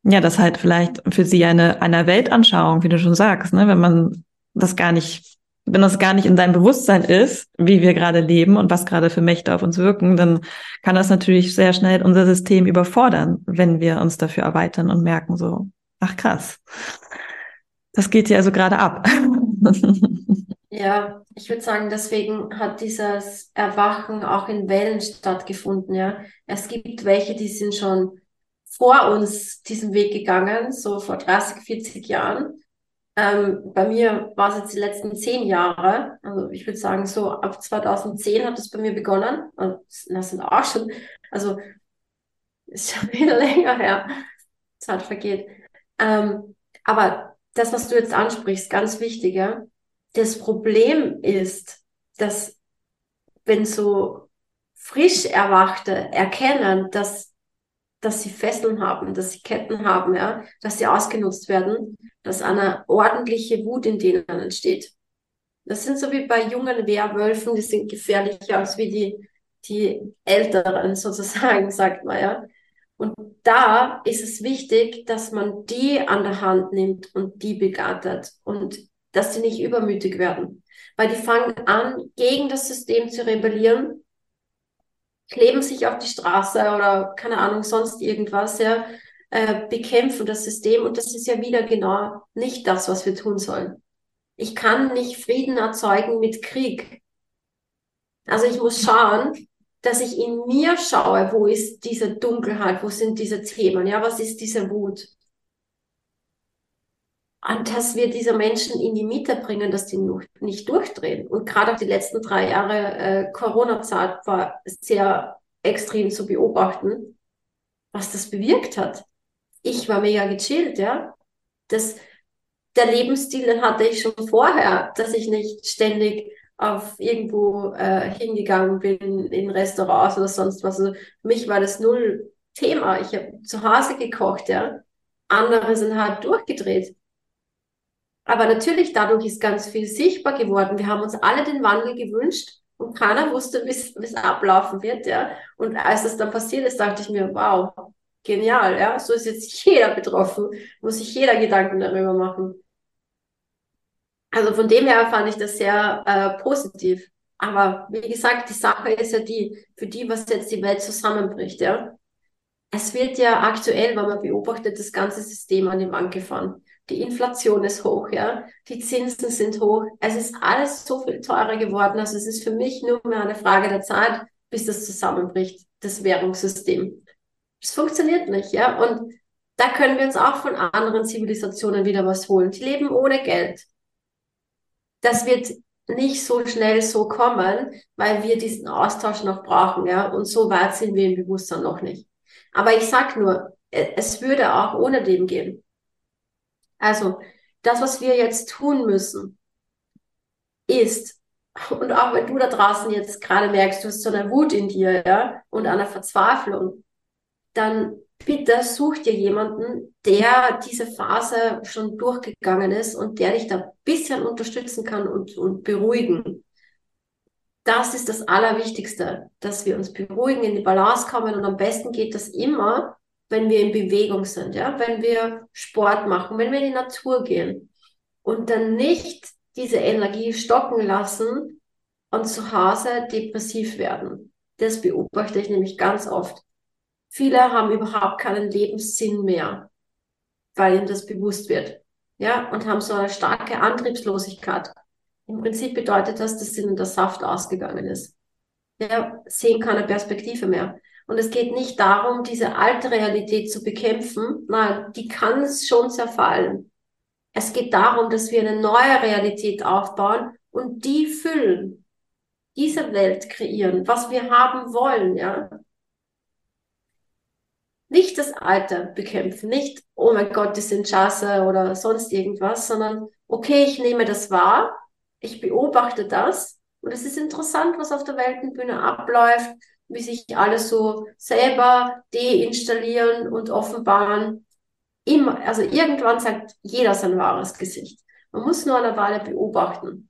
ja, das halt vielleicht für sie eine, eine Weltanschauung, wie du schon sagst, ne? wenn man das gar nicht, wenn das gar nicht in seinem Bewusstsein ist, wie wir gerade leben und was gerade für Mächte auf uns wirken, dann kann das natürlich sehr schnell unser System überfordern, wenn wir uns dafür erweitern und merken so, ach krass, das geht ja also gerade ab. Ja, ich würde sagen, deswegen hat dieses Erwachen auch in Wellen stattgefunden, ja. Es gibt welche, die sind schon vor uns diesen Weg gegangen, so vor 30, 40 Jahren. Ähm, bei mir war es jetzt die letzten zehn Jahre. Also ich würde sagen, so ab 2010 hat es bei mir begonnen. das sind auch schon, also ist schon wieder länger her. Zeit vergeht. Ähm, aber das, was du jetzt ansprichst, ganz wichtig, ja. Das Problem ist, dass wenn so frisch Erwachte erkennen, dass dass sie Fesseln haben, dass sie Ketten haben, ja, dass sie ausgenutzt werden, dass eine ordentliche Wut in denen entsteht. Das sind so wie bei jungen Werwölfen, die sind gefährlicher als wie die, die Älteren sozusagen, sagt man, ja. Und da ist es wichtig, dass man die an der Hand nimmt und die begattet und dass sie nicht übermütig werden. Weil die fangen an, gegen das System zu rebellieren kleben sich auf die Straße oder keine Ahnung, sonst irgendwas, ja, äh, bekämpfen das System und das ist ja wieder genau nicht das, was wir tun sollen. Ich kann nicht Frieden erzeugen mit Krieg. Also ich muss schauen, dass ich in mir schaue, wo ist diese Dunkelheit, wo sind diese Themen, ja, was ist diese Wut? Und dass wir diese Menschen in die Mitte bringen, dass die nicht durchdrehen. Und gerade die letzten drei Jahre äh, Corona-Zeit war sehr extrem zu beobachten, was das bewirkt hat. Ich war mega gechillt, ja. Das, der Lebensstil, den hatte ich schon vorher, dass ich nicht ständig auf irgendwo äh, hingegangen bin, in Restaurants oder sonst was. Also für mich war das null Thema. Ich habe zu Hause gekocht, ja. Andere sind halt durchgedreht. Aber natürlich, dadurch ist ganz viel sichtbar geworden. Wir haben uns alle den Wandel gewünscht und keiner wusste, wie es ablaufen wird, ja. Und als das dann passiert ist, dachte ich mir, wow, genial, ja. So ist jetzt jeder betroffen, muss sich jeder Gedanken darüber machen. Also von dem her fand ich das sehr äh, positiv. Aber wie gesagt, die Sache ist ja die, für die, was jetzt die Welt zusammenbricht, ja. Es wird ja aktuell, wenn man beobachtet, das ganze System an die Wand gefahren. Die Inflation ist hoch, ja. Die Zinsen sind hoch. Es ist alles so viel teurer geworden. Also es ist für mich nur mehr eine Frage der Zeit, bis das zusammenbricht, das Währungssystem. Es funktioniert nicht, ja. Und da können wir uns auch von anderen Zivilisationen wieder was holen. Die leben ohne Geld das wird nicht so schnell so kommen, weil wir diesen Austausch noch brauchen, ja. Und so weit sind wir im Bewusstsein noch nicht. Aber ich sag nur, e, es würde auch ohne dem gehen. Also, das, was wir jetzt tun müssen, ist, und auch wenn du da draußen jetzt gerade merkst, du hast so eine Wut in dir, ja, und eine Verzweiflung, dann bitte such dir jemanden, der diese Phase schon durchgegangen ist und der dich da ein bisschen unterstützen kann und, und beruhigen. Das ist das Allerwichtigste, dass wir uns beruhigen, in die Balance kommen und am besten geht das immer, wenn wir in Bewegung sind, ja, wenn wir Sport machen, wenn wir in die Natur gehen und dann nicht diese Energie stocken lassen und zu Hause depressiv werden. Das beobachte ich nämlich ganz oft Viele haben überhaupt keinen Lebenssinn mehr, weil ihnen das bewusst wird. Ja, und haben so eine starke Antriebslosigkeit. Im Prinzip bedeutet das, dass ihnen der Saft ausgegangen ist. Ja, sehen keine Perspektive mehr. Und es geht nicht darum, diese alte Realität zu bekämpfen. Nein, die kann es schon zerfallen. Es geht darum, dass wir eine neue Realität aufbauen und die füllen. Diese Welt kreieren, was wir haben wollen, ja nicht das Alter bekämpfen, nicht, oh mein Gott, die sind scheiße oder sonst irgendwas, sondern okay, ich nehme das wahr, ich beobachte das und es ist interessant, was auf der Weltenbühne abläuft, wie sich alles so selber deinstallieren und offenbaren. Immer, also irgendwann sagt jeder sein wahres Gesicht. Man muss nur eine Weile beobachten.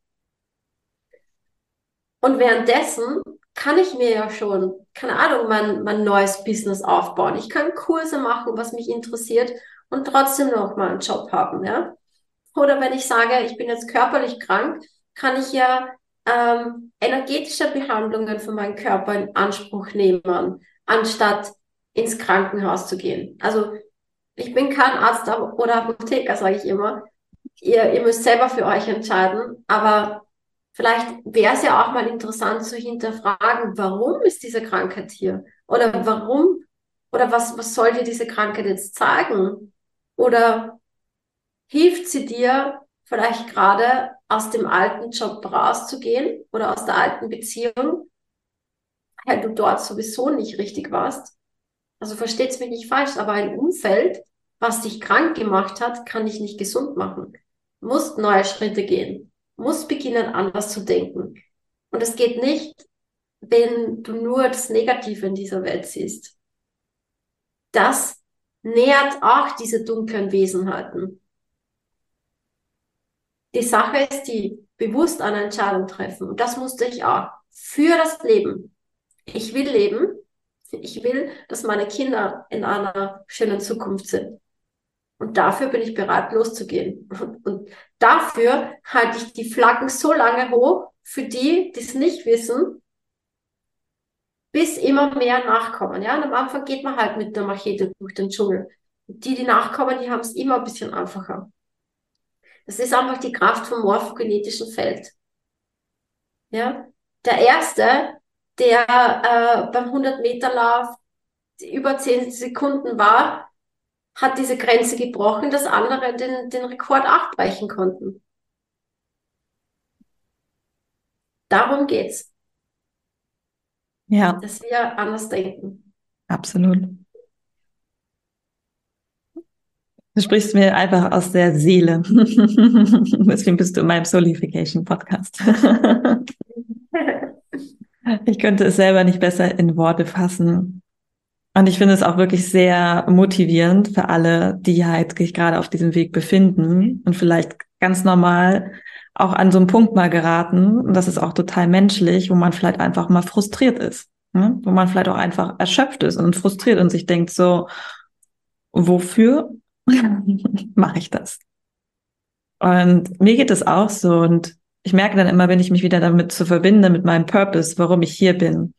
Und währenddessen kann ich mir ja schon, keine Ahnung, mein, mein neues Business aufbauen. Ich kann Kurse machen, was mich interessiert und trotzdem noch mal einen Job haben, ja. Oder wenn ich sage, ich bin jetzt körperlich krank, kann ich ja ähm, energetische Behandlungen für meinen Körper in Anspruch nehmen, anstatt ins Krankenhaus zu gehen. Also ich bin kein Arzt oder Apotheker, sage ich immer. Ihr, ihr müsst selber für euch entscheiden, aber Vielleicht wäre es ja auch mal interessant zu hinterfragen, warum ist diese Krankheit hier? Oder warum? Oder was, was soll dir diese Krankheit jetzt zeigen? Oder hilft sie dir vielleicht gerade aus dem alten Job rauszugehen oder aus der alten Beziehung, weil du dort sowieso nicht richtig warst? Also versteht's mich nicht falsch, aber ein Umfeld, was dich krank gemacht hat, kann dich nicht gesund machen. Du musst neue Schritte gehen muss beginnen, anders zu denken. Und es geht nicht, wenn du nur das Negative in dieser Welt siehst. Das nährt auch diese dunklen Wesenheiten. Die Sache ist die, bewusst eine Entscheidung treffen. Und das musste ich auch. Für das Leben. Ich will leben. Ich will, dass meine Kinder in einer schönen Zukunft sind. Und dafür bin ich bereit, loszugehen. Und dafür halte ich die Flaggen so lange hoch, für die, die es nicht wissen, bis immer mehr nachkommen. Ja, und am Anfang geht man halt mit der Machete durch den Dschungel. Und die, die nachkommen, die haben es immer ein bisschen einfacher. Das ist einfach die Kraft vom morphogenetischen Feld. Ja, der erste, der äh, beim 100-Meter-Lauf über 10 Sekunden war, hat diese Grenze gebrochen, dass andere den, den Rekord abbrechen konnten. Darum geht's. Ja. Dass wir anders denken. Absolut. Du sprichst mir einfach aus der Seele. Deswegen bist du in meinem Solification Podcast. ich könnte es selber nicht besser in Worte fassen. Und ich finde es auch wirklich sehr motivierend für alle, die halt sich gerade auf diesem Weg befinden und vielleicht ganz normal auch an so einem Punkt mal geraten. Und das ist auch total menschlich, wo man vielleicht einfach mal frustriert ist. Ne? Wo man vielleicht auch einfach erschöpft ist und frustriert und sich denkt so, wofür mache ich das. Und mir geht es auch so und ich merke dann immer, wenn ich mich wieder damit zu verbinde, mit meinem Purpose, warum ich hier bin,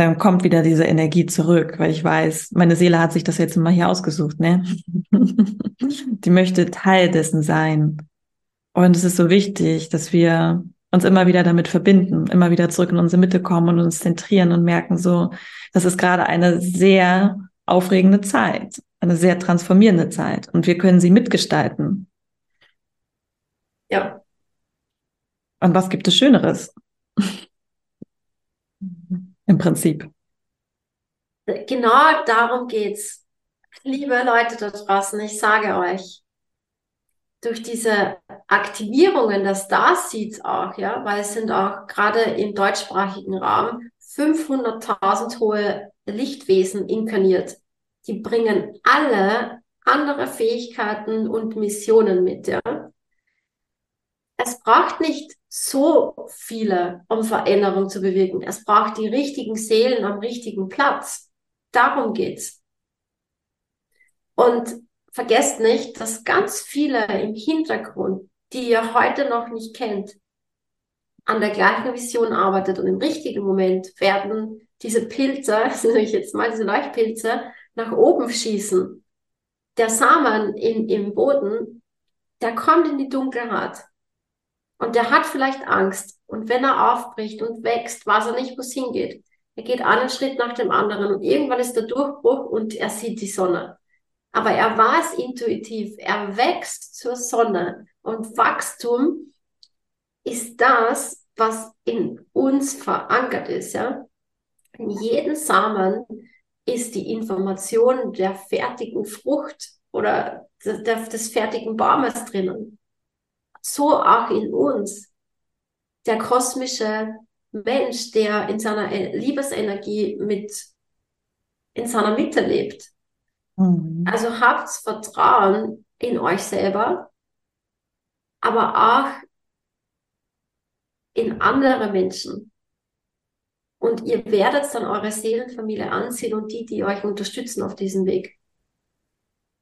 dann kommt wieder diese Energie zurück, weil ich weiß, meine Seele hat sich das jetzt immer hier ausgesucht, ne? Die möchte Teil dessen sein. Und es ist so wichtig, dass wir uns immer wieder damit verbinden, immer wieder zurück in unsere Mitte kommen und uns zentrieren und merken so, das ist gerade eine sehr aufregende Zeit eine sehr transformierende Zeit und wir können sie mitgestalten. Ja. Und was gibt es Schöneres? Im Prinzip. Genau darum geht's. Liebe Leute da draußen, ich sage euch, durch diese Aktivierungen der Starseeds auch, ja, weil es sind auch gerade im deutschsprachigen Raum 500.000 hohe Lichtwesen inkarniert die bringen alle andere Fähigkeiten und Missionen mit, ja. Es braucht nicht so viele, um Veränderung zu bewirken. Es braucht die richtigen Seelen am richtigen Platz. Darum geht's. Und vergesst nicht, dass ganz viele im Hintergrund, die ihr heute noch nicht kennt, an der gleichen Vision arbeitet und im richtigen Moment werden diese Pilze, also ich jetzt mal diese Leuchtpilze, nach oben schießen. Der Samen in, im Boden, der kommt in die Dunkelheit. Und der hat vielleicht Angst. Und wenn er aufbricht und wächst, weiß er nicht, wo es hingeht. Er geht einen Schritt nach dem anderen und irgendwann ist der Durchbruch und er sieht die Sonne. Aber er weiß intuitiv, er wächst zur Sonne. Und Wachstum ist das, was in uns verankert ist, ja. In jedem Samen ist die Information der fertigen Frucht oder des, des fertigen Baumes drinnen. So auch in uns. Der kosmische Mensch, der in seiner Liebesenergie mit in seiner Mitte lebt. Mhm. Also habt Vertrauen in euch selber, aber auch in andere Menschen. Und ihr werdet dann eure Seelenfamilie ansehen und die, die euch unterstützen auf diesem Weg.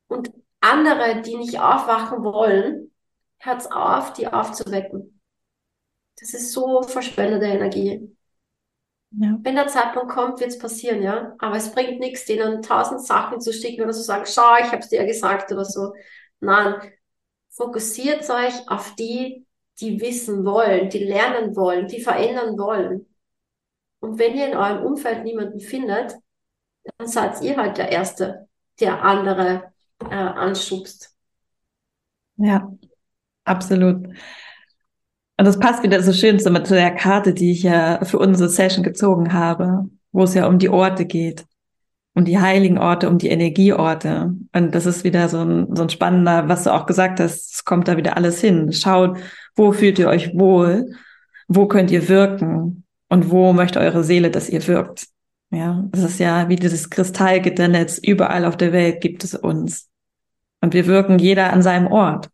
Und andere, die nicht aufwachen wollen, hört auf, die aufzuwecken. Das ist so verschwendete Energie. Ja. Wenn der Zeitpunkt kommt, wird es passieren, ja. Aber es bringt nichts, denen tausend Sachen zu schicken oder zu sagen, schau, ich habe es dir gesagt oder so. Nein, fokussiert euch auf die, die wissen wollen, die lernen wollen, die verändern wollen. Und wenn ihr in eurem Umfeld niemanden findet, dann seid ihr halt der Erste, der andere äh, anschubst. Ja, absolut. Und das passt wieder so schön zu, der Karte, die ich ja für unsere Session gezogen habe, wo es ja um die Orte geht, um die heiligen Orte, um die Energieorte. Und das ist wieder so ein, so ein spannender, was du auch gesagt hast, es kommt da wieder alles hin. Schaut, wo fühlt ihr euch wohl? Wo könnt ihr wirken? Und wo möchte eure Seele, dass ihr wirkt? Ja, das ist ja wie dieses Kristallgitternetz. Überall auf der Welt gibt es uns. Und wir wirken jeder an seinem Ort.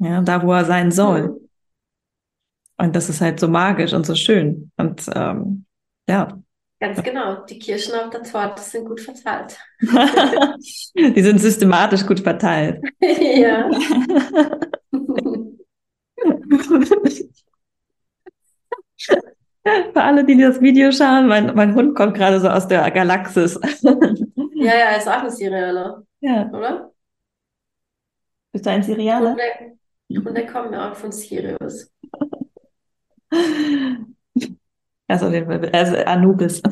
Ja, da wo er sein soll. Und das ist halt so magisch und so schön. Und ähm, ja. Ganz genau. Die Kirschen auf der Torte sind gut verteilt. Die sind systematisch gut verteilt. ja. Für alle, die das Video schauen, mein, mein Hund kommt gerade so aus der Galaxis. ja, ja, er ist auch ein Serialer. Ja. Oder? Bist du ein Serialer? Und der kommt ja auch von Sirius. Also, also Anubis.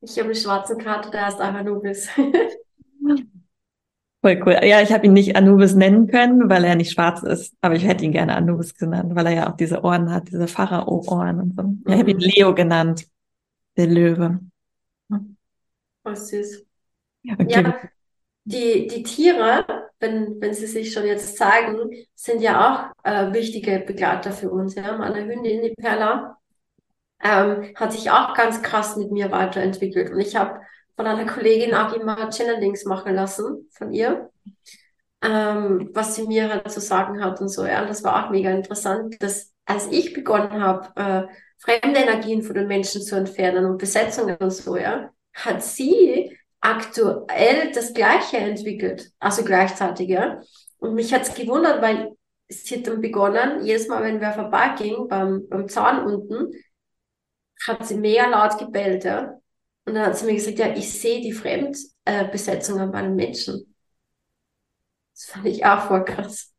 ich habe einen schwarzen Kater, der heißt auch Anubis. Voll cool. Ja, ich habe ihn nicht Anubis nennen können, weil er nicht schwarz ist. Aber ich hätte ihn gerne Anubis genannt, weil er ja auch diese Ohren hat, diese Pharao-Ohren und so. Mhm. ich habe ihn Leo genannt, der Löwe. Oh, süß. Okay. Ja, die, die Tiere, wenn, wenn sie sich schon jetzt zeigen, sind ja auch äh, wichtige Begleiter für uns. Ja? Meine Hündin, die Perla, ähm, hat sich auch ganz krass mit mir weiterentwickelt. Und ich habe von einer Kollegin auch immer Channelings machen lassen von ihr, ähm, was sie mir halt zu sagen hat und so. Ja, und das war auch mega interessant, dass als ich begonnen habe, äh, fremde Energien von den Menschen zu entfernen und Besetzungen und so, ja, hat sie aktuell das Gleiche entwickelt, also gleichzeitig, ja. Und mich hat es gewundert, weil sie hat dann begonnen, jedes Mal, wenn wer vorbeiging, beim, beim Zahn unten, hat sie mega laut gebellt, ja. Und dann hat sie mir gesagt, ja, ich sehe die Fremdbesetzung an meinen Menschen. Das fand ich auch voll krass.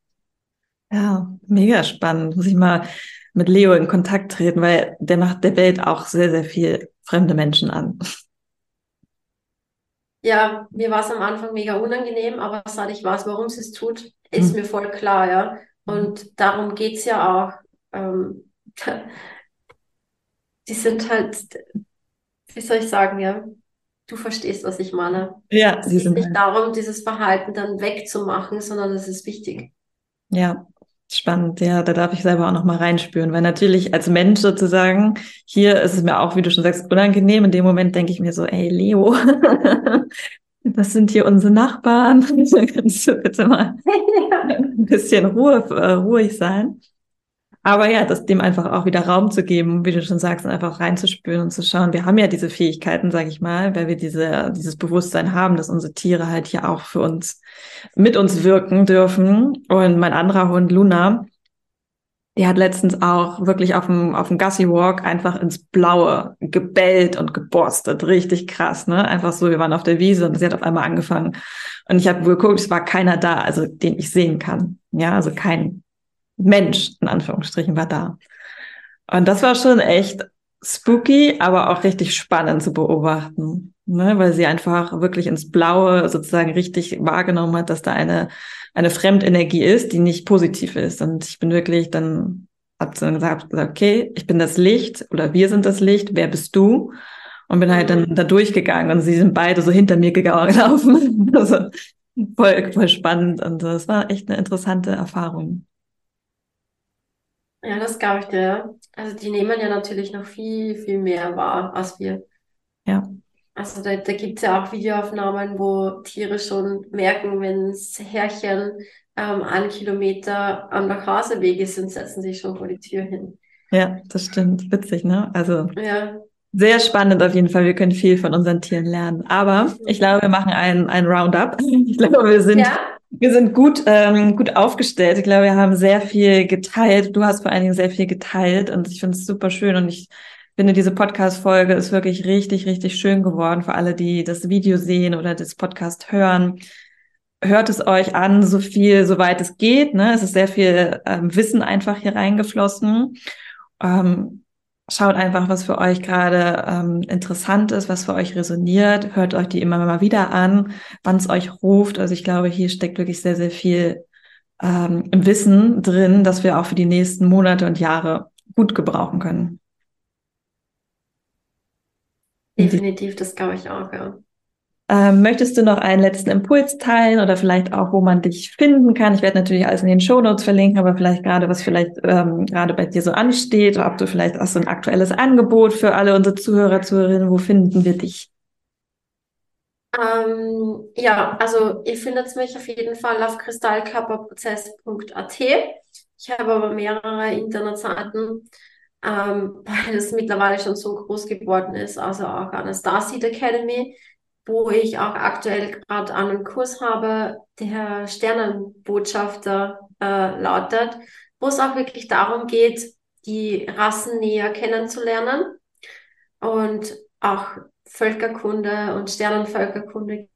Ja, mega spannend. Muss ich mal mit Leo in Kontakt treten, weil der macht der Welt auch sehr, sehr viel fremde Menschen an. Ja, mir war es am Anfang mega unangenehm, aber seit ich weiß, warum sie es tut, ist mhm. mir voll klar, ja. Und darum geht es ja auch. Ähm, die sind halt, wie soll ich sagen, ja, du verstehst, was ich meine. Ja, es geht nicht halt darum, dieses Verhalten dann wegzumachen, sondern es ist wichtig. Ja, Spannend, ja, da darf ich selber auch noch mal reinspüren, weil natürlich als Mensch sozusagen, hier ist es mir auch, wie du schon sagst, unangenehm. In dem Moment denke ich mir so, ey, Leo, das sind hier unsere Nachbarn. Kannst du bitte mal ein bisschen Ruhe, äh, ruhig sein? Aber ja, das dem einfach auch wieder Raum zu geben, wie du schon sagst, und einfach reinzuspüren und zu schauen. Wir haben ja diese Fähigkeiten, sage ich mal, weil wir diese, dieses Bewusstsein haben, dass unsere Tiere halt hier auch für uns, mit uns wirken dürfen. Und mein anderer Hund, Luna, die hat letztens auch wirklich auf dem, auf dem Gussie Walk einfach ins Blaue gebellt und geborstet. Richtig krass, ne? Einfach so, wir waren auf der Wiese und sie hat auf einmal angefangen. Und ich habe geguckt, es war keiner da, also den ich sehen kann. Ja, also kein Mensch, in Anführungsstrichen, war da. Und das war schon echt spooky, aber auch richtig spannend zu beobachten, ne? weil sie einfach wirklich ins Blaue sozusagen richtig wahrgenommen hat, dass da eine, eine Fremdenergie ist, die nicht positiv ist. Und ich bin wirklich dann, hab dann gesagt, okay, ich bin das Licht oder wir sind das Licht, wer bist du? Und bin halt dann da durchgegangen und sie sind beide so hinter mir gelaufen. also voll, voll spannend und das war echt eine interessante Erfahrung. Ja, das glaube ich dir. Also die nehmen ja natürlich noch viel, viel mehr wahr als wir. Ja. Also da, da gibt es ja auch Videoaufnahmen, wo Tiere schon merken, wenn das Herrchen ähm, einen Kilometer am Nachhauseweg ist und setzen sich schon vor die Tür hin. Ja, das stimmt. Witzig, ne? Also ja. Sehr spannend auf jeden Fall. Wir können viel von unseren Tieren lernen. Aber ich glaube, wir machen ein, ein Roundup. Ich glaube, wir sind ja. Wir sind gut, ähm, gut aufgestellt. Ich glaube, wir haben sehr viel geteilt. Du hast vor allen Dingen sehr viel geteilt und ich finde es super schön und ich finde, diese Podcast-Folge ist wirklich richtig, richtig schön geworden für alle, die das Video sehen oder das Podcast hören. Hört es euch an, so viel, soweit es geht. Ne? Es ist sehr viel ähm, Wissen einfach hier reingeflossen. Ähm, Schaut einfach, was für euch gerade ähm, interessant ist, was für euch resoniert. Hört euch die immer mal wieder an, wann es euch ruft. Also ich glaube, hier steckt wirklich sehr, sehr viel ähm, Wissen drin, das wir auch für die nächsten Monate und Jahre gut gebrauchen können. Definitiv, das glaube ich auch, ja. Ähm, möchtest du noch einen letzten Impuls teilen oder vielleicht auch, wo man dich finden kann? Ich werde natürlich alles in den Show Notes verlinken, aber vielleicht gerade, was vielleicht ähm, gerade bei dir so ansteht, oder ob du vielleicht auch so ein aktuelles Angebot für alle unsere Zuhörer, Zuhörerinnen, wo finden wir dich? Ähm, ja, also ihr findet mich auf jeden Fall auf kristallkörperprozess.at. Ich habe aber mehrere Internetseiten, ähm, weil es mittlerweile schon so groß geworden ist, also auch Anastasia Academy wo ich auch aktuell gerade einen Kurs habe, der Sternenbotschafter äh, lautet, wo es auch wirklich darum geht, die Rassen näher kennenzulernen und auch Völkerkunde und Sternenvölkerkunde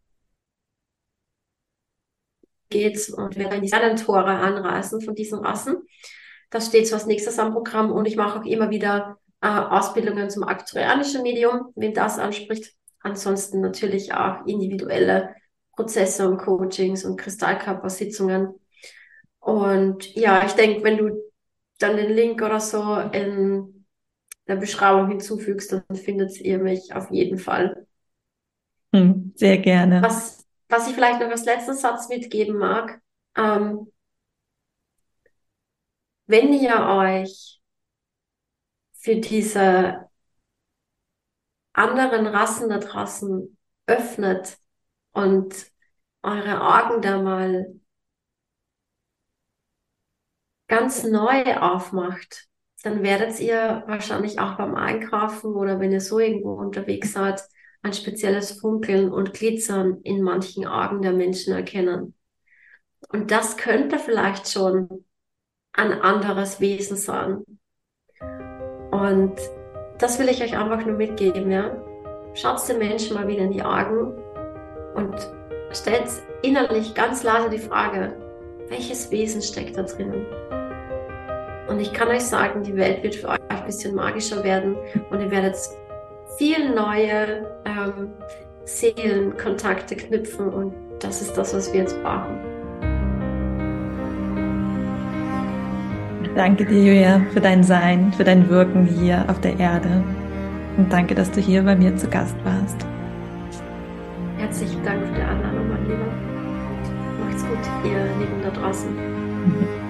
geht und wir dann die Sternentore anreisen von diesen Rassen. Das steht so als nächstes am Programm und ich mache auch immer wieder äh, Ausbildungen zum aktuarianischen Medium, wenn das anspricht. Ansonsten natürlich auch individuelle Prozesse und Coachings und Kristallkörpersitzungen. Und ja, ich denke, wenn du dann den Link oder so in der Beschreibung hinzufügst, dann findet ihr mich auf jeden Fall. Hm, sehr gerne. Was, was ich vielleicht noch als letzten Satz mitgeben mag, ähm, wenn ihr euch für diese anderen Rassen da draußen öffnet und eure Augen da mal ganz neu aufmacht, dann werdet ihr wahrscheinlich auch beim Einkaufen oder wenn ihr so irgendwo unterwegs seid, ein spezielles Funkeln und Glitzern in manchen Augen der Menschen erkennen. Und das könnte vielleicht schon ein anderes Wesen sein. Und das will ich euch einfach nur mitgeben, ja. Schaut den Menschen mal wieder in die Augen und stellt innerlich ganz leise die Frage, welches Wesen steckt da drinnen? Und ich kann euch sagen, die Welt wird für euch ein bisschen magischer werden und ihr werdet viel neue ähm, Seelenkontakte knüpfen und das ist das, was wir jetzt brauchen. Danke dir, Julia, für dein Sein, für dein Wirken hier auf der Erde. Und danke, dass du hier bei mir zu Gast warst. Herzlichen Dank für die Einladung, mein Lieber. Macht's gut, ihr Lieben da draußen.